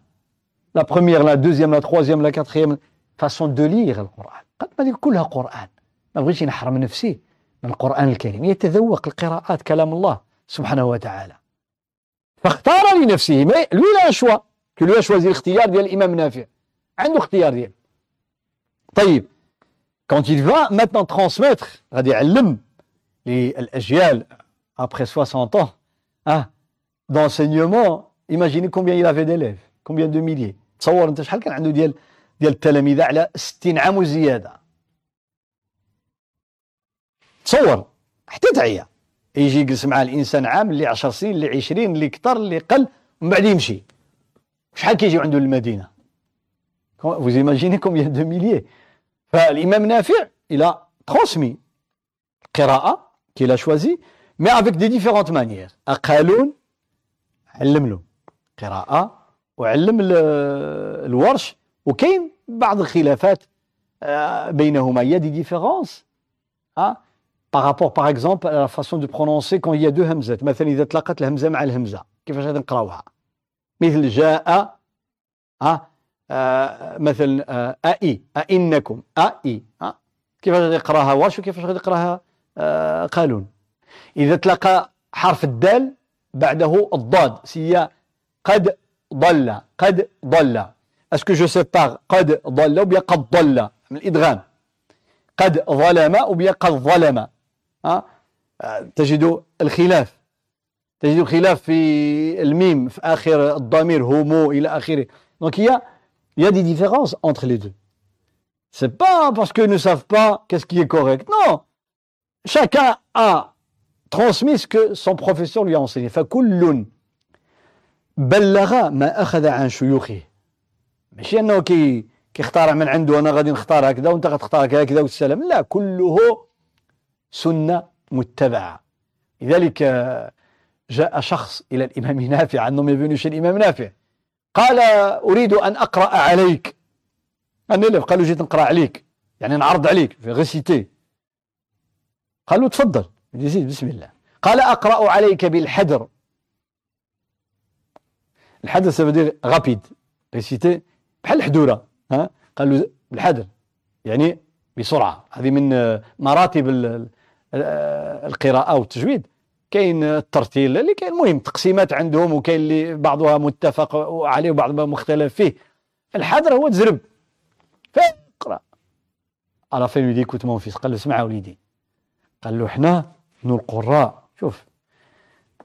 la première la deuxième la troisième la quatrième façon de lire القرآن قد ما كلها قرآن ما بغيتش نحرم نفسي من القرآن الكريم يتذوق القراءات كلام الله سبحانه وتعالى. فاختار لنفسه ما un choix que lui a choisi الاختيار ديال الإمام نافع. عنده اختيار ديال. طيب quand il va maintenant transmettre غادي يعلم للأجيال après 60 ans hein, d'enseignement imaginez combien il avait d'élèves combien de milliers. تصور أنت شحال كان عنده ديال ديال التلاميذ على 60 عام وزيادة. تصور حتى تعيا يجي يجلس مع الإنسان عام اللي 10 سنين اللي 20 اللي كثر اللي قل ومن بعد يمشي. شحال كيجيو عنده للمدينه vous imaginez combien de milliers. فالإمام نافع a transmis القراءه qu'il a choisi mais avec des différentes manières. أقالون علم له قراءة وعلم الورش وكاين بعض الخلافات بينهما. Il y a des différences hein, par rapport par exemple à la façon de prononcer quand il y a deux همزات مثلا إذا تلاقت الهمزة مع الهمزة كيفاش غادي نقراوها؟ مثل جاء ها آه مثلا آه أئي أئنكم أئي كيفاش غادي يقراها واش وكيفاش غادي يقراها؟ آه قالون. إذا تلاقى حرف الدال بعده الضاد c'est قد ضل قد ضل. est-ce que je sépare قد ضل bien قد ضل؟ من الإدغام. قد ظلم bien قد ظلم. تجد الخلاف. تجد الخلاف في الميم في آخر الضمير هومو إلى آخره. donc هي هي des différences entre les deux c'est pas parce que ne savent pas qu'est-ce qui correct non chacun a transmis ce que son professeur lui enseignait فكل بلغ ما اخذ عن شيوخه ماشي انه كي كيختار من عنده أنا غادي نختار هكذا وانت غتختار هكذا والسلام لا كله سنة متبعة. لذلك جاء شخص إلى الإمام نافع. أنهم يبنوا الإمام نافع. قال أريد أن أقرأ عليك. أنا قالوا جيت نقرأ عليك. يعني نعرض عليك. في غسيتي قالوا تفضل. يزيد بسم الله. قال أقرأ عليك بالحدر. الحدر veut غابيد ريسيتي بحال الحدورة. ها؟ قالوا بالحدر. يعني بسرعة. هذه من مراتب القراءة والتجويد. كاين الترتيل اللي كاين. المهم تقسيمات عندهم وكاين اللي بعضها متفق عليه وبعضها مختلف فيه. الحدر هو تزرب فاقرأ. على فين وليدي كنت mon fils قال له اسمع وليدي. قال له حنا نو القراء. شوف.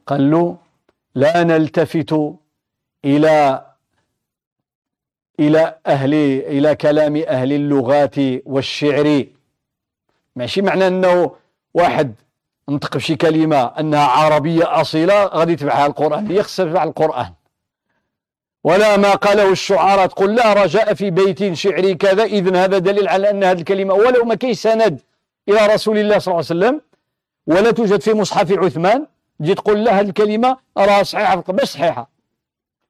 قال له لا نلتفت إلى إلى أهل إلى كلام أهل اللغات والشعر. ماشي معنى إنه واحد نطق بشي كلمة أنها عربية أصيلة غادي تبعها القرآن. هي خصها تبع القرآن. ولا ما قاله الشعراء تقول لا رجاء في بيت شعري كذا. إذن هذا دليل على أن هذه الكلمة ولو ما كاين سند إلى رسول الله صلى الله عليه وسلم ولا توجد في مصحف عثمان. تجي تقول لا هذه الكلمة راها صحيحة باش صحيحة؟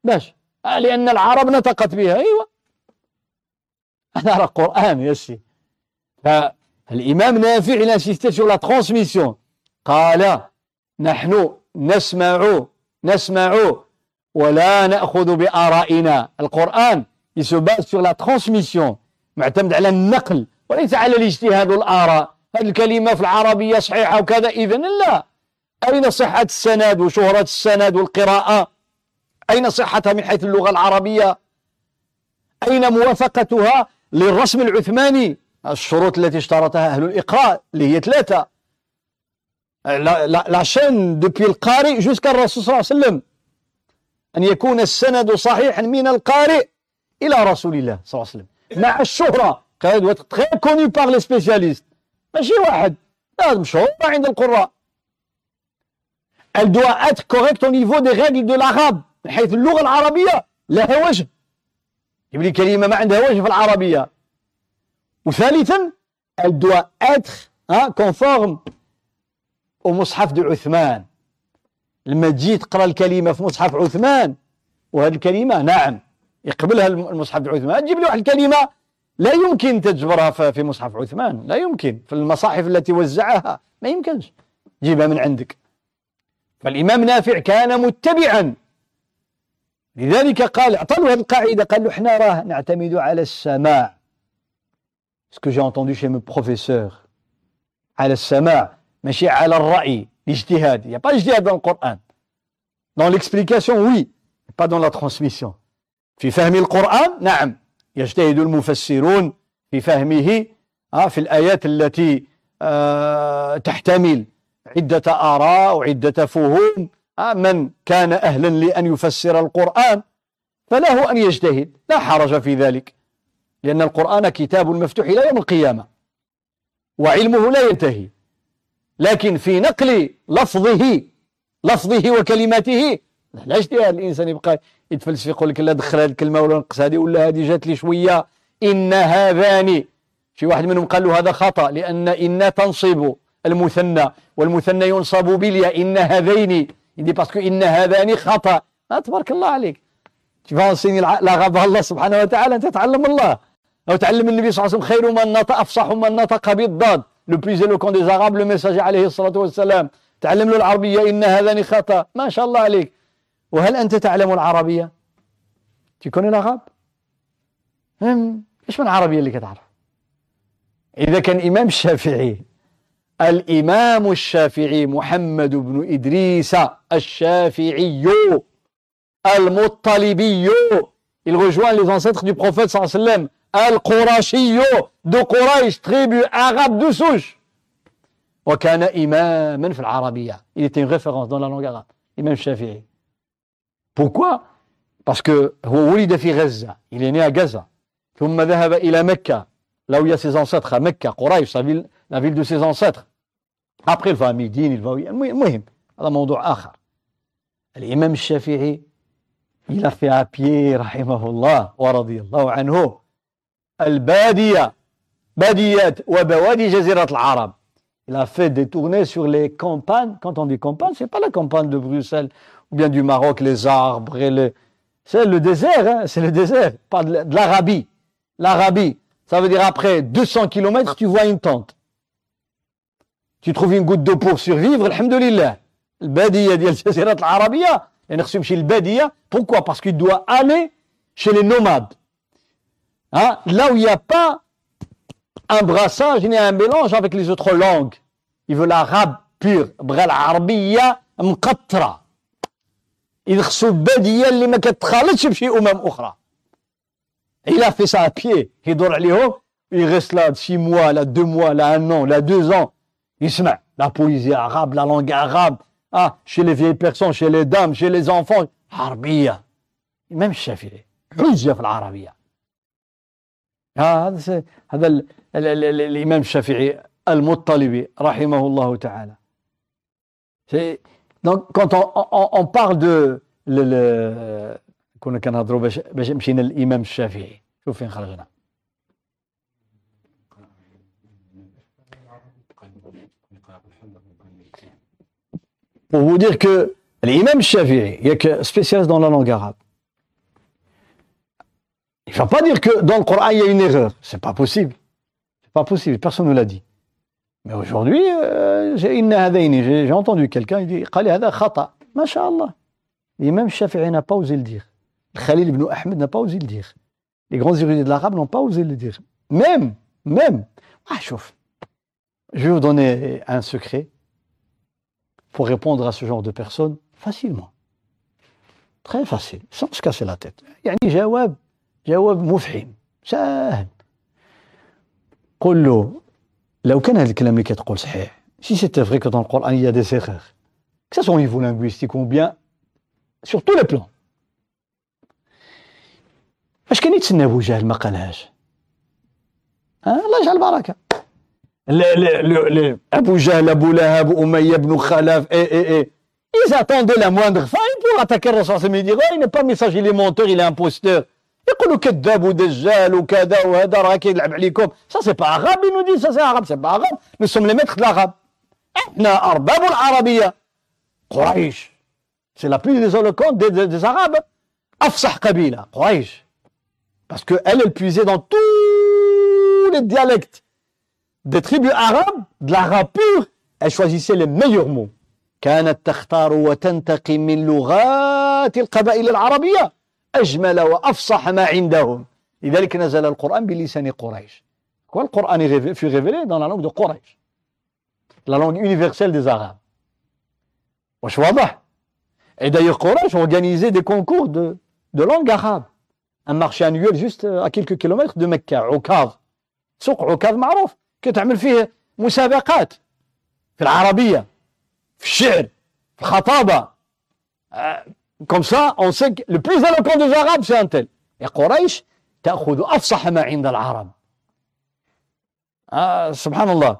باش. لأن العرب نطقت بها. أيوة. هذا راه قرآن يا سي. الإمام نافع il insistait sur la قال نحن نسمع نسمع ولا نأخذ بآرائنا. القرآن il se base معتمد على النقل وليس على الاجتهاد والآراء. هذه الكلمة في العربية صحيحة وكذا. إذن لا. أين صحة السند وشهرة السند والقراءة؟ أين صحتها من حيث اللغة العربية؟ أين موافقتها للرسم العثماني؟ الشروط التي اشترطها أهل الإقراء اللي هي ثلاثة. لا شين دوبي القارئ جوسكا الرسول صلى الله عليه وسلم. أن يكون السند صحيحا من القارئ إلى رسول الله صلى الله عليه وسلم. مع الشهرة. être très connu par les spécialistes. ماشي واحد. لازم مشهور عند القراء. Elle doit être correcte au niveau des règles de l'arabe. حيث اللغة العربية لها وجه. يبني كلمة ما عندها وجه في العربية. وثالثا elle doit être hein, conforme au مصحف دو عثمان لما تجي تقرا الكلمة في مصحف عثمان وهذه الكلمة نعم يقبلها المصحف عثمان. تجيب له واحد الكلمة لا يمكن تجبرها في مصحف عثمان لا يمكن. في المصاحف التي وزعها ما يمكنش. تجيبها من عندك. فالإمام نافع كان متبعا. لذلك قال اعطوا هذه القاعدة قال له إحنا راه نعتمد على السماع. Ce que j'ai entendu chez mes professeurs. السماع ماشي على الرأي الاجتهاد il n'y a pas d'ijtihad dans le Coran. Dans l'explication oui pas dans la transmission. في فهم القرآن نعم يجتهد المفسرون في فهمه في الآيات التي تحتمل عدة آراء وعدة فهوم من كان أهلا لأن يفسر القرآن فله أن يجتهد لا حرج في ذلك لأن القرآن كتاب مفتوح إلى يوم القيامة وعلمه لا ينتهي. لكن في نقل لفظه لفظه وكلماته لا اجتهاد الإنسان يبقى يتفلسف يقول لك لا دخل هذه الكلمة ولا نقص هذه ولا هذه جات لي شوية. إن هذان شي واحد منهم قال له هذا خطأ لأن إن تنصب المثنى والمثنى ينصب بالياء إن هذين. il dit parce que إن هذان آه تبارك الله عليك. tu vas enseigner l'arabe à الله سبحانه وتعالى أنت تعلم الله. أو تعلم النبي صلى الله عليه وسلم خير من نطق أفصح من نطق بالضاد. le plus éloquent des arabes le messager عليه الصلاة والسلام تعلم له العربية إن هذان خطأ. ما شاء الله عليك. وهل أنت تعلم العربية؟ Tu connais l'arabe إيش من العربية اللي كتعرف؟ إذا كان إمام الشافعي. الإمام الشافعي محمد بن إدريس الشافعي. المطلبي. Il rejoint les ancêtres du prophète صلى الله عليه وسلم. القرشي de قريش tribu arabe de souche وكان إماما في العربية il était une référence dans la langue arabe إمام الشافعي pourquoi parce que هو ولد في غزة il est né à Gaza ثم ذهب إلى مكة là où il y a ses ancêtres à Mecca قريش la ville, la ville de ses ancêtres après il va à Médine il va المهم هذا موضوع آخر الإمام الشافعي il a fait à pied رحمه الله ورضي الله عنه البادية باديات وبوادي جزيرة العرب Il a fait des tournées sur les campagnes. Quand on dit campagne, c'est pas la campagne de Bruxelles ou bien du Maroc, les arbres et les... C'est le désert, hein, c'est le désert, pas de l'Arabie. L'Arabie, ça veut dire après 200 km, tu vois une tente. Tu trouves une goutte d'eau pour survivre, alhamdoulilah. Le badiya ديال الجزيرة العربية يعني خصو يمشي البادية pourquoi parce qu'il doit aller chez les nomades hein? là où il n'y a pas un brassage ni un mélange avec les autres langues il veut l'arabe pur بغى العربية مقطرة إذا خصو البادية اللي ما كتخالطش بشي أمم أخرى il a fait ça à pied يدور عليهم il reste là six mois là deux mois là un an là deux ans يسمع la poésie arabe la langue arabe ah chez les vieilles personnes chez les dames chez les enfants عربية même الشافعي حجة في العربية هذا هذا الإمام الشافعي المطلبي رحمه الله تعالى. donc quand on parle de كنا كنهضروا باش مشينا للإمام الشافعي. شوف فين خرجنا. Pour vous dire que l'imam Shafi'i, il y a que spécialiste dans la langue arabe. Il ne faut pas dire que dans le Coran il y a une erreur. C'est pas possible. C'est pas possible. Personne ne l'a dit. Mais aujourd'hui, euh, j'ai entendu quelqu'un, il dit, قال هذا خطأ. ما شاء الله. L'imam Shafi'i n'a pas osé le dire. Khalil ibn Ahmed n'a pas osé le dire. Les grands érudits de l'arabe n'ont pas osé le dire. Même, même. Ah, chauffe. Je vais vous donner un secret pour répondre à ce genre de personnes facilement. Très facile, sans se casser la tête. يعني جواب جواب مفحم سهل قل له لو كان هذا الكلام اللي كتقول صحيح si c'était vrai que dans le Coran il y a des erreurs que ce soit au niveau linguistique ou bien sur tous les plans اش كان يتسنى ابو جهل ما قالهاش الله يجعل بركه لا لا لا ابو جهل ابو لهب اميه بن خلف اي اي اي ils attendaient la moindre faille pour attaquer le Rasul sallam. Ils disent, oh, il n'est pas messager, il est menteur, il est imposteur. يقولوا كذاب ودجال وكذا وهذا راه كيلعب عليكم. ça c'est pas arabe nous dit ça c'est arabe c'est pas arabe nous sommes les maîtres de l'arabe إحنا ارباب العربيه قريش c'est la plus disant des des Arabes افصح قبيله قريش parce qu'elle puisait dans tous les dialectes des tribus arabes de l'arabe pour et choisissait les meilleurs mots كانت تختار وتنتقي من لغات القبائل العربيه أجمل وأفصح ما عندهم. لذلك نزل القرآن بلسان قريش. que القرآن fut révélé dans la langue de قريش. la langue universelle des Arabes واش واضح et داي قريش organisait des concours de de langue arabe un marché annuel juste à quelques kilomètres de مكة عكاظ سوق عكاظ معروف كتعمل فيه مسابقات في العربية في الشعر في الخطابة comme ça on sait que le plus éloquent des Arabes c'est un tel. Et قريش تأخذ أفصح ما عند العرب آه سبحان الله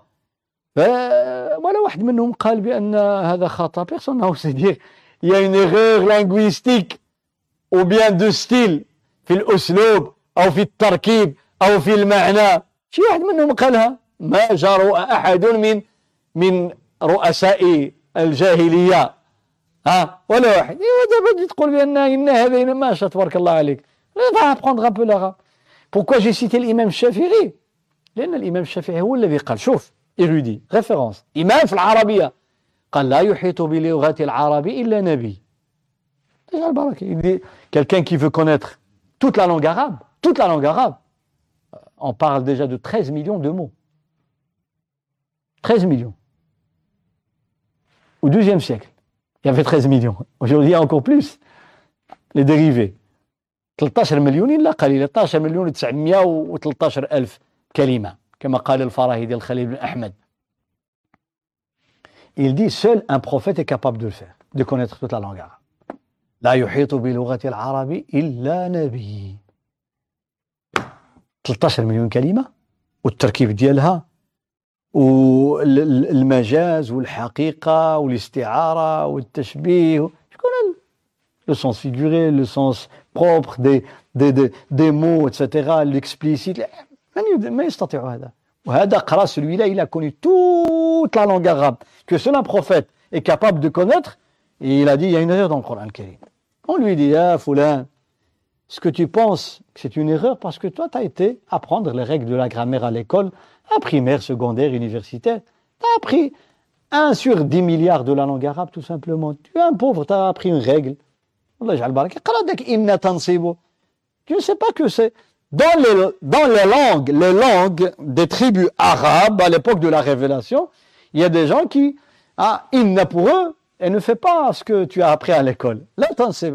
ولا واحد منهم قال بأن هذا خطأ personne n'a osé dire il y a une erreur linguistique ou bien de style في الأسلوب أو في التركيب أو في المعنى شي واحد منهم قالها ما جرؤ أحد من من رؤساء الجاهلية ها ولا واحد دابا تقول بأن إن هذا ما شاء تبارك الله عليك va apprendre un peu l'arabe pourquoi j'ai cité l'imam Shafi'i لأن الإمام الشافعي هو الذي قال شوف érudit référence إمام في العربية قال لا يحيط بلغة العرب إلا نبي quelqu'un qui veut connaître toute la langue arabe toute la langue arabe on parle déjà de 13 millions de mots 13 millions au XIIe siècle Il y avait 13 millions aujourd'hui il y a encore plus les dérivés 13 مليون إلا قليل 13 مليون 913 ألف كلمة كما قال الفراهيدي الخليل بن أحمد Il dit seul un prophète est capable de le faire, de connaître toute la langue arabe. يحيط بلغة العرب إلا نبي 13 مليون كلمة والتركيب ديالها والمجاز والحقيقة والاستعارة والتشبيه شكون le sens figuré, le sens propre des, des, des, des mots, etc., l'explicite. ما يستطيع هذا وهذا قرا la langue arabe que seul un prophète est capable de connaître et il a dit il y a une erreur dans le Coran Karim on lui dit ah Foulin ce que tu penses que c'est une erreur parce que toi, tu as été apprendre les règles de la grammaire à l'école, à primaire, secondaire, universitaire. Tu as appris 1 sur 10 milliards de la langue arabe, tout simplement. Tu es un pauvre, tu as appris une règle. Tu ne sais pas que c'est. Dans les, dans les langues, les langues des tribus arabes à l'époque de la révélation, il y a des gens qui, ah, inna pour eux, et ne fait pas ce que tu as appris à l'école. Là, tu sais.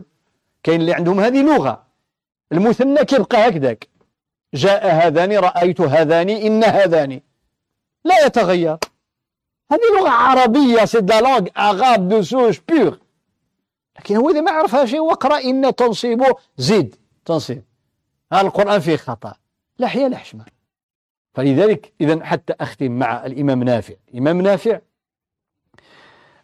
المثنى كيبقى هكذاك. جاء هذان رأيت هذان إن هذان. لا يتغير. هذه لغة عربية سي دا لونغ arabe de souche pure. لكن هو إذا ما عرفها شيء واقرأ إن تنصيبه زيد تنصيب. هذا القرآن فيه خطأ لا حياة لا حشمة فلذلك إذا حتى أختم مع الإمام نافع الإمام نافع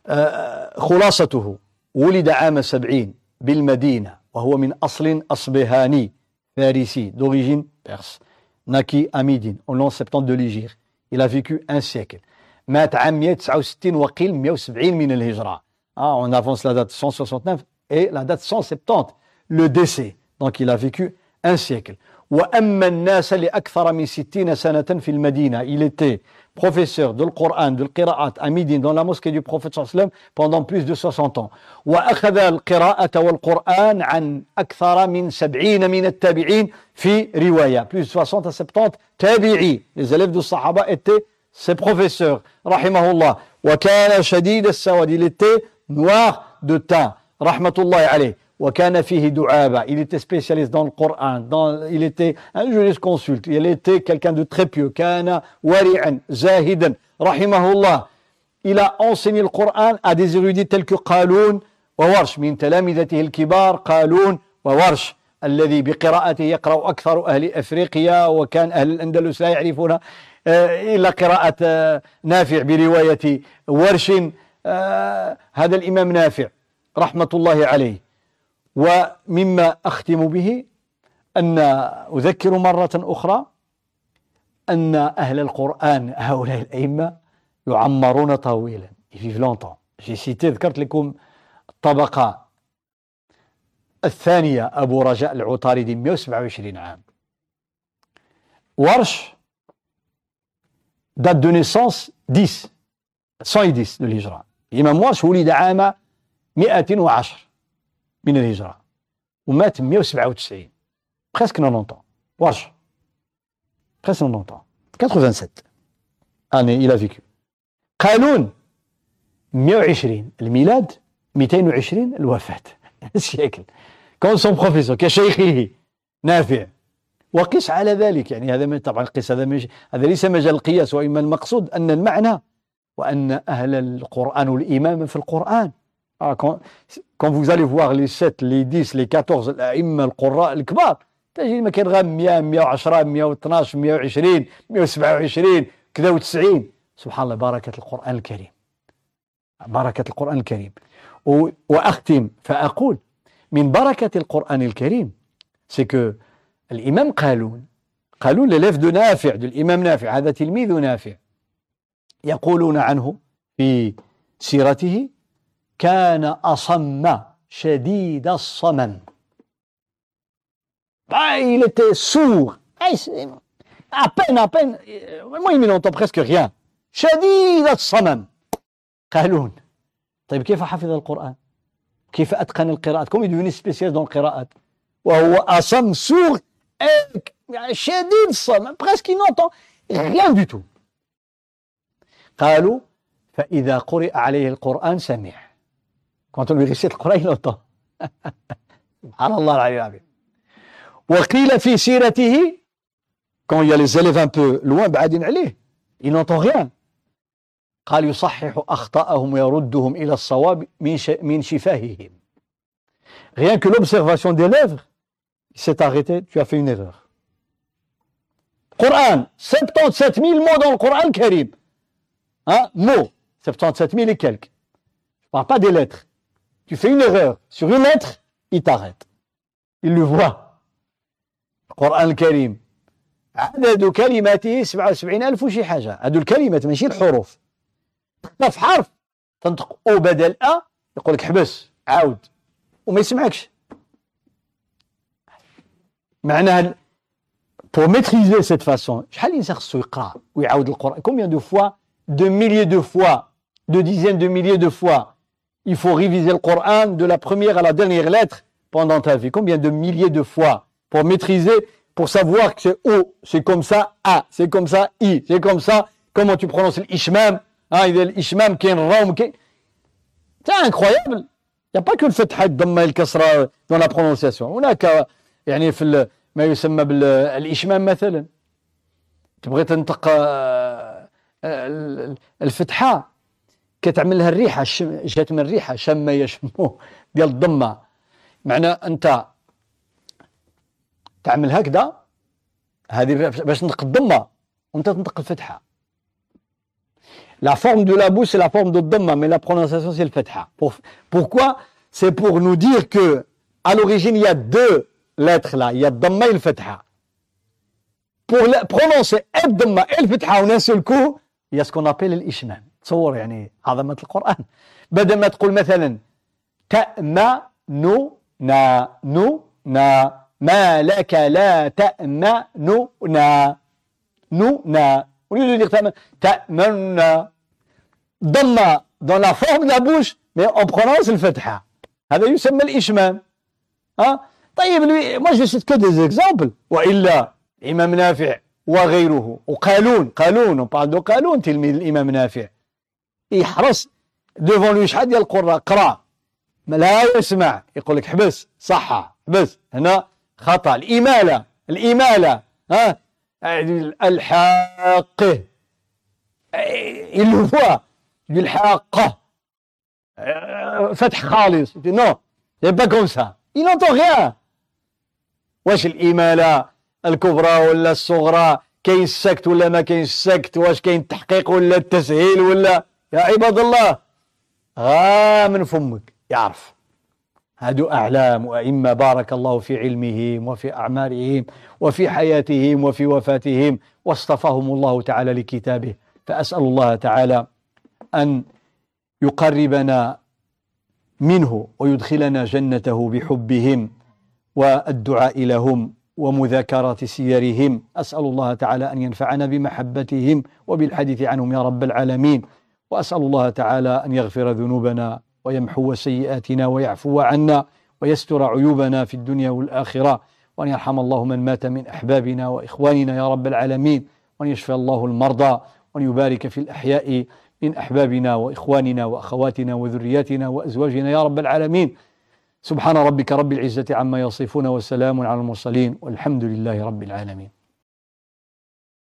آه، خلاصته ولد عام سبعين بالمدينة وهو من أصل أصبهاني فارسي d'origine perse naquit à Médine au long septembre de l'Égypte il a vécu un siècle مات عام 169 وقيل 170 من الهجرة ah, on avance la date 169 et la date 170 le décès donc il a vécu un siècle. Il était professeur de Coran, de Qira'at à Médine, dans la mosquée du prophète sallam pendant plus de 60 ans. وأخذ القراءة والقرآن عن أكثر من 70 من التابعين في رواية. Plus de 60 à 70 tabi'i. Les élèves du Sahaba étaient ses professeurs. Rahimahullah. وكان شديد السواد. Il était noir de teint. Rahmatullahi alayh. وكان فيه دعابة. Il était spécialiste dans le Coran dans, il était un jurisconsulte il était quelqu'un de très pieux كان ورعا زاهدا رحمه الله il a enseigné le Coran à des érudits tels que قالون وورش من تلامذته الكبار قالون وورش الذي بقراءته يقرأ أكثر أهل أفريقيا وكان أهل الأندلس لا يعرفون إلا قراءة نافع برواية ورش هذا الإمام نافع رحمة الله عليه ومما أختم به أن أذكر مرة أخرى أن أهل القرآن هؤلاء الأئمة يعمرون طويلا. يفيف لونتون جي سيتي ذكرت لكم الطبقة الثانية أبو رجاء العطاردي 127 عام. ورش date de naissance 10 110 de l'Hijra. الإمام واش ولد عام 110 من الهجرة ومات 197 presque 90 ans واش؟ presque 90 ans 87 année il a vécu قالون 120 الميلاد 220 الوفاة. الشكل كون سون بروفيسور كشيخه نافع. وقس على ذلك. يعني هذا طبعا القياس هذا مش هذا ليس مجال القياس وإما المقصود أن المعنى وأن أهل القرآن والإمام في القرآن. Ah, quand, quand vous allez voir les 7 les 10 les 14 الأئمة القراء الكبار تجد ما كاين غير 100 110 112 120 127 كذا و90 سبحان الله بركة القرآن الكريم بركة القرآن الكريم وأختم فأقول من بركة القرآن الكريم c'est que الإمام قالون قالون l'élève de نافع de الإمام نافع هذا تلميذ نافع يقولون عنه في سيرته كان أصم شديد الصمم. Il était sourd. À peine à peine. Moi il n'entend presque rien. شديد الصمم قالون. طيب كيف حفظ القرآن؟ كيف أتقن القراءات؟ كم يدوني سبيسيال دون القراءات وهو أصم سور شديد الصمم. Presque il n'entend rien du tout. قالوا فإذا قرئ عليه القرآن سمع. Coran il entend سبحان الله العلي العظيم وقيل في سيرته quand il y a les élèves un peu loin بعدين عليه il n'entend rien قال يصحح أخطاءهم ويردهم إلى الصواب من من شفاههم rien que l'observation des lèvres il s'est arrêté tu as fait une erreur Coran 77 000 mots dans le Coran Karim hein, mots 77 000 et quelques je parle pas des lettres tu fais une erreur sur une lettre il t'arrête. Il le voit. القرآن الكريم عدد كلماته 77 ألف وشي حاجة هذو الكلمات ماشي الحروف في حرف تنطق أو بدل ا يقول لك حبس عاود وما يسمعكش معناها pour maîtriser cette façon شحال الانسان خصو يقرا ويعاود القران combien de fois de milliers de fois de dizaines de milliers de fois il faut réviser le Coran de la première à la dernière lettre pendant ta vie combien de milliers de fois pour maîtriser pour savoir que c'est O, c'est comme ça, A, c'est comme ça, I, c'est comme ça, comment tu prononces l'ishmam, ها اذا الاشمام كاين الروم كاين تاع انكرويابل يا با كو الفتحه الضمه الكسره دون لا برونونسياسيون هناك يعني في ما يسمى بالاشمام مثلا تبغي تنطق آه، كتعمل لها الريحة شم... جات من الريحة شمة يشمو ديال الضمة. معنى أنت تعمل هكذا هذه باش تنطق الضمة وأنت تنطق الفتحة. la forme de la bouche c'est la forme de الضمه mais la prononciation c'est الفتحه pourquoi c'est pour nous dire que à l'origine y a deux lettres là y a الضمه الفتحه pour prononcer الضمه الفتحه ونسلكو y a ce qu'on appelle الاشمام تصور يعني عظمة القرآن. بدل ما تقول مثلا تأمننا نونا ما لك لا تأمننا dire تأمننا ضم dans la forme de la bouche mais on prononce الفتحة هذا يسمى الإشمام. ها؟ طيب moi je cite que des exemples. وإلا الإمام نافع وغيره. وقالون قالون de قالون تلميذ الإمام نافع. يحرص devant lui شحال ديال القراء؟ قرا لا يسمع. يقول لك حبس صح حبس. هنا خطأ. الإمالة. الإمالة. ها؟ الحاق. il le voit بالحاقة فتح خالص. نو. c'est pas comme ça il n'entend rien. واش الإمالة؟ الكبرى ولا الصغرى؟ كاين السكت ولا ما كاين السكت؟ واش كاين التحقيق ولا التسهيل ولا يا عباد الله غا من فمك يعرف. هادو أعلام وأئمة بارك الله في علمهم وفي أعمارهم وفي حياتهم وفي وفاتهم واصطفاهم الله تعالى لكتابه. فأسأل الله تعالى أن يقربنا منه ويدخلنا جنته بحبهم والدعاء لهم ومذاكرة سيرهم. أسأل الله تعالى أن ينفعنا بمحبتهم وبالحديث عنهم يا رب العالمين. وأسأل الله تعالى أن يغفر ذنوبنا ويمحو سيئاتنا ويعفو عنا ويستر عيوبنا في الدنيا والآخرة وأن يرحم الله من مات من أحبابنا وإخواننا يا رب العالمين وأن يشفي الله المرضى وأن يبارك في الأحياء من أحبابنا وإخواننا وأخواتنا وذرياتنا وأزواجنا يا رب العالمين. سبحان ربك رب العزة عما يصفون وسلام على المرسلين والحمد لله رب العالمين.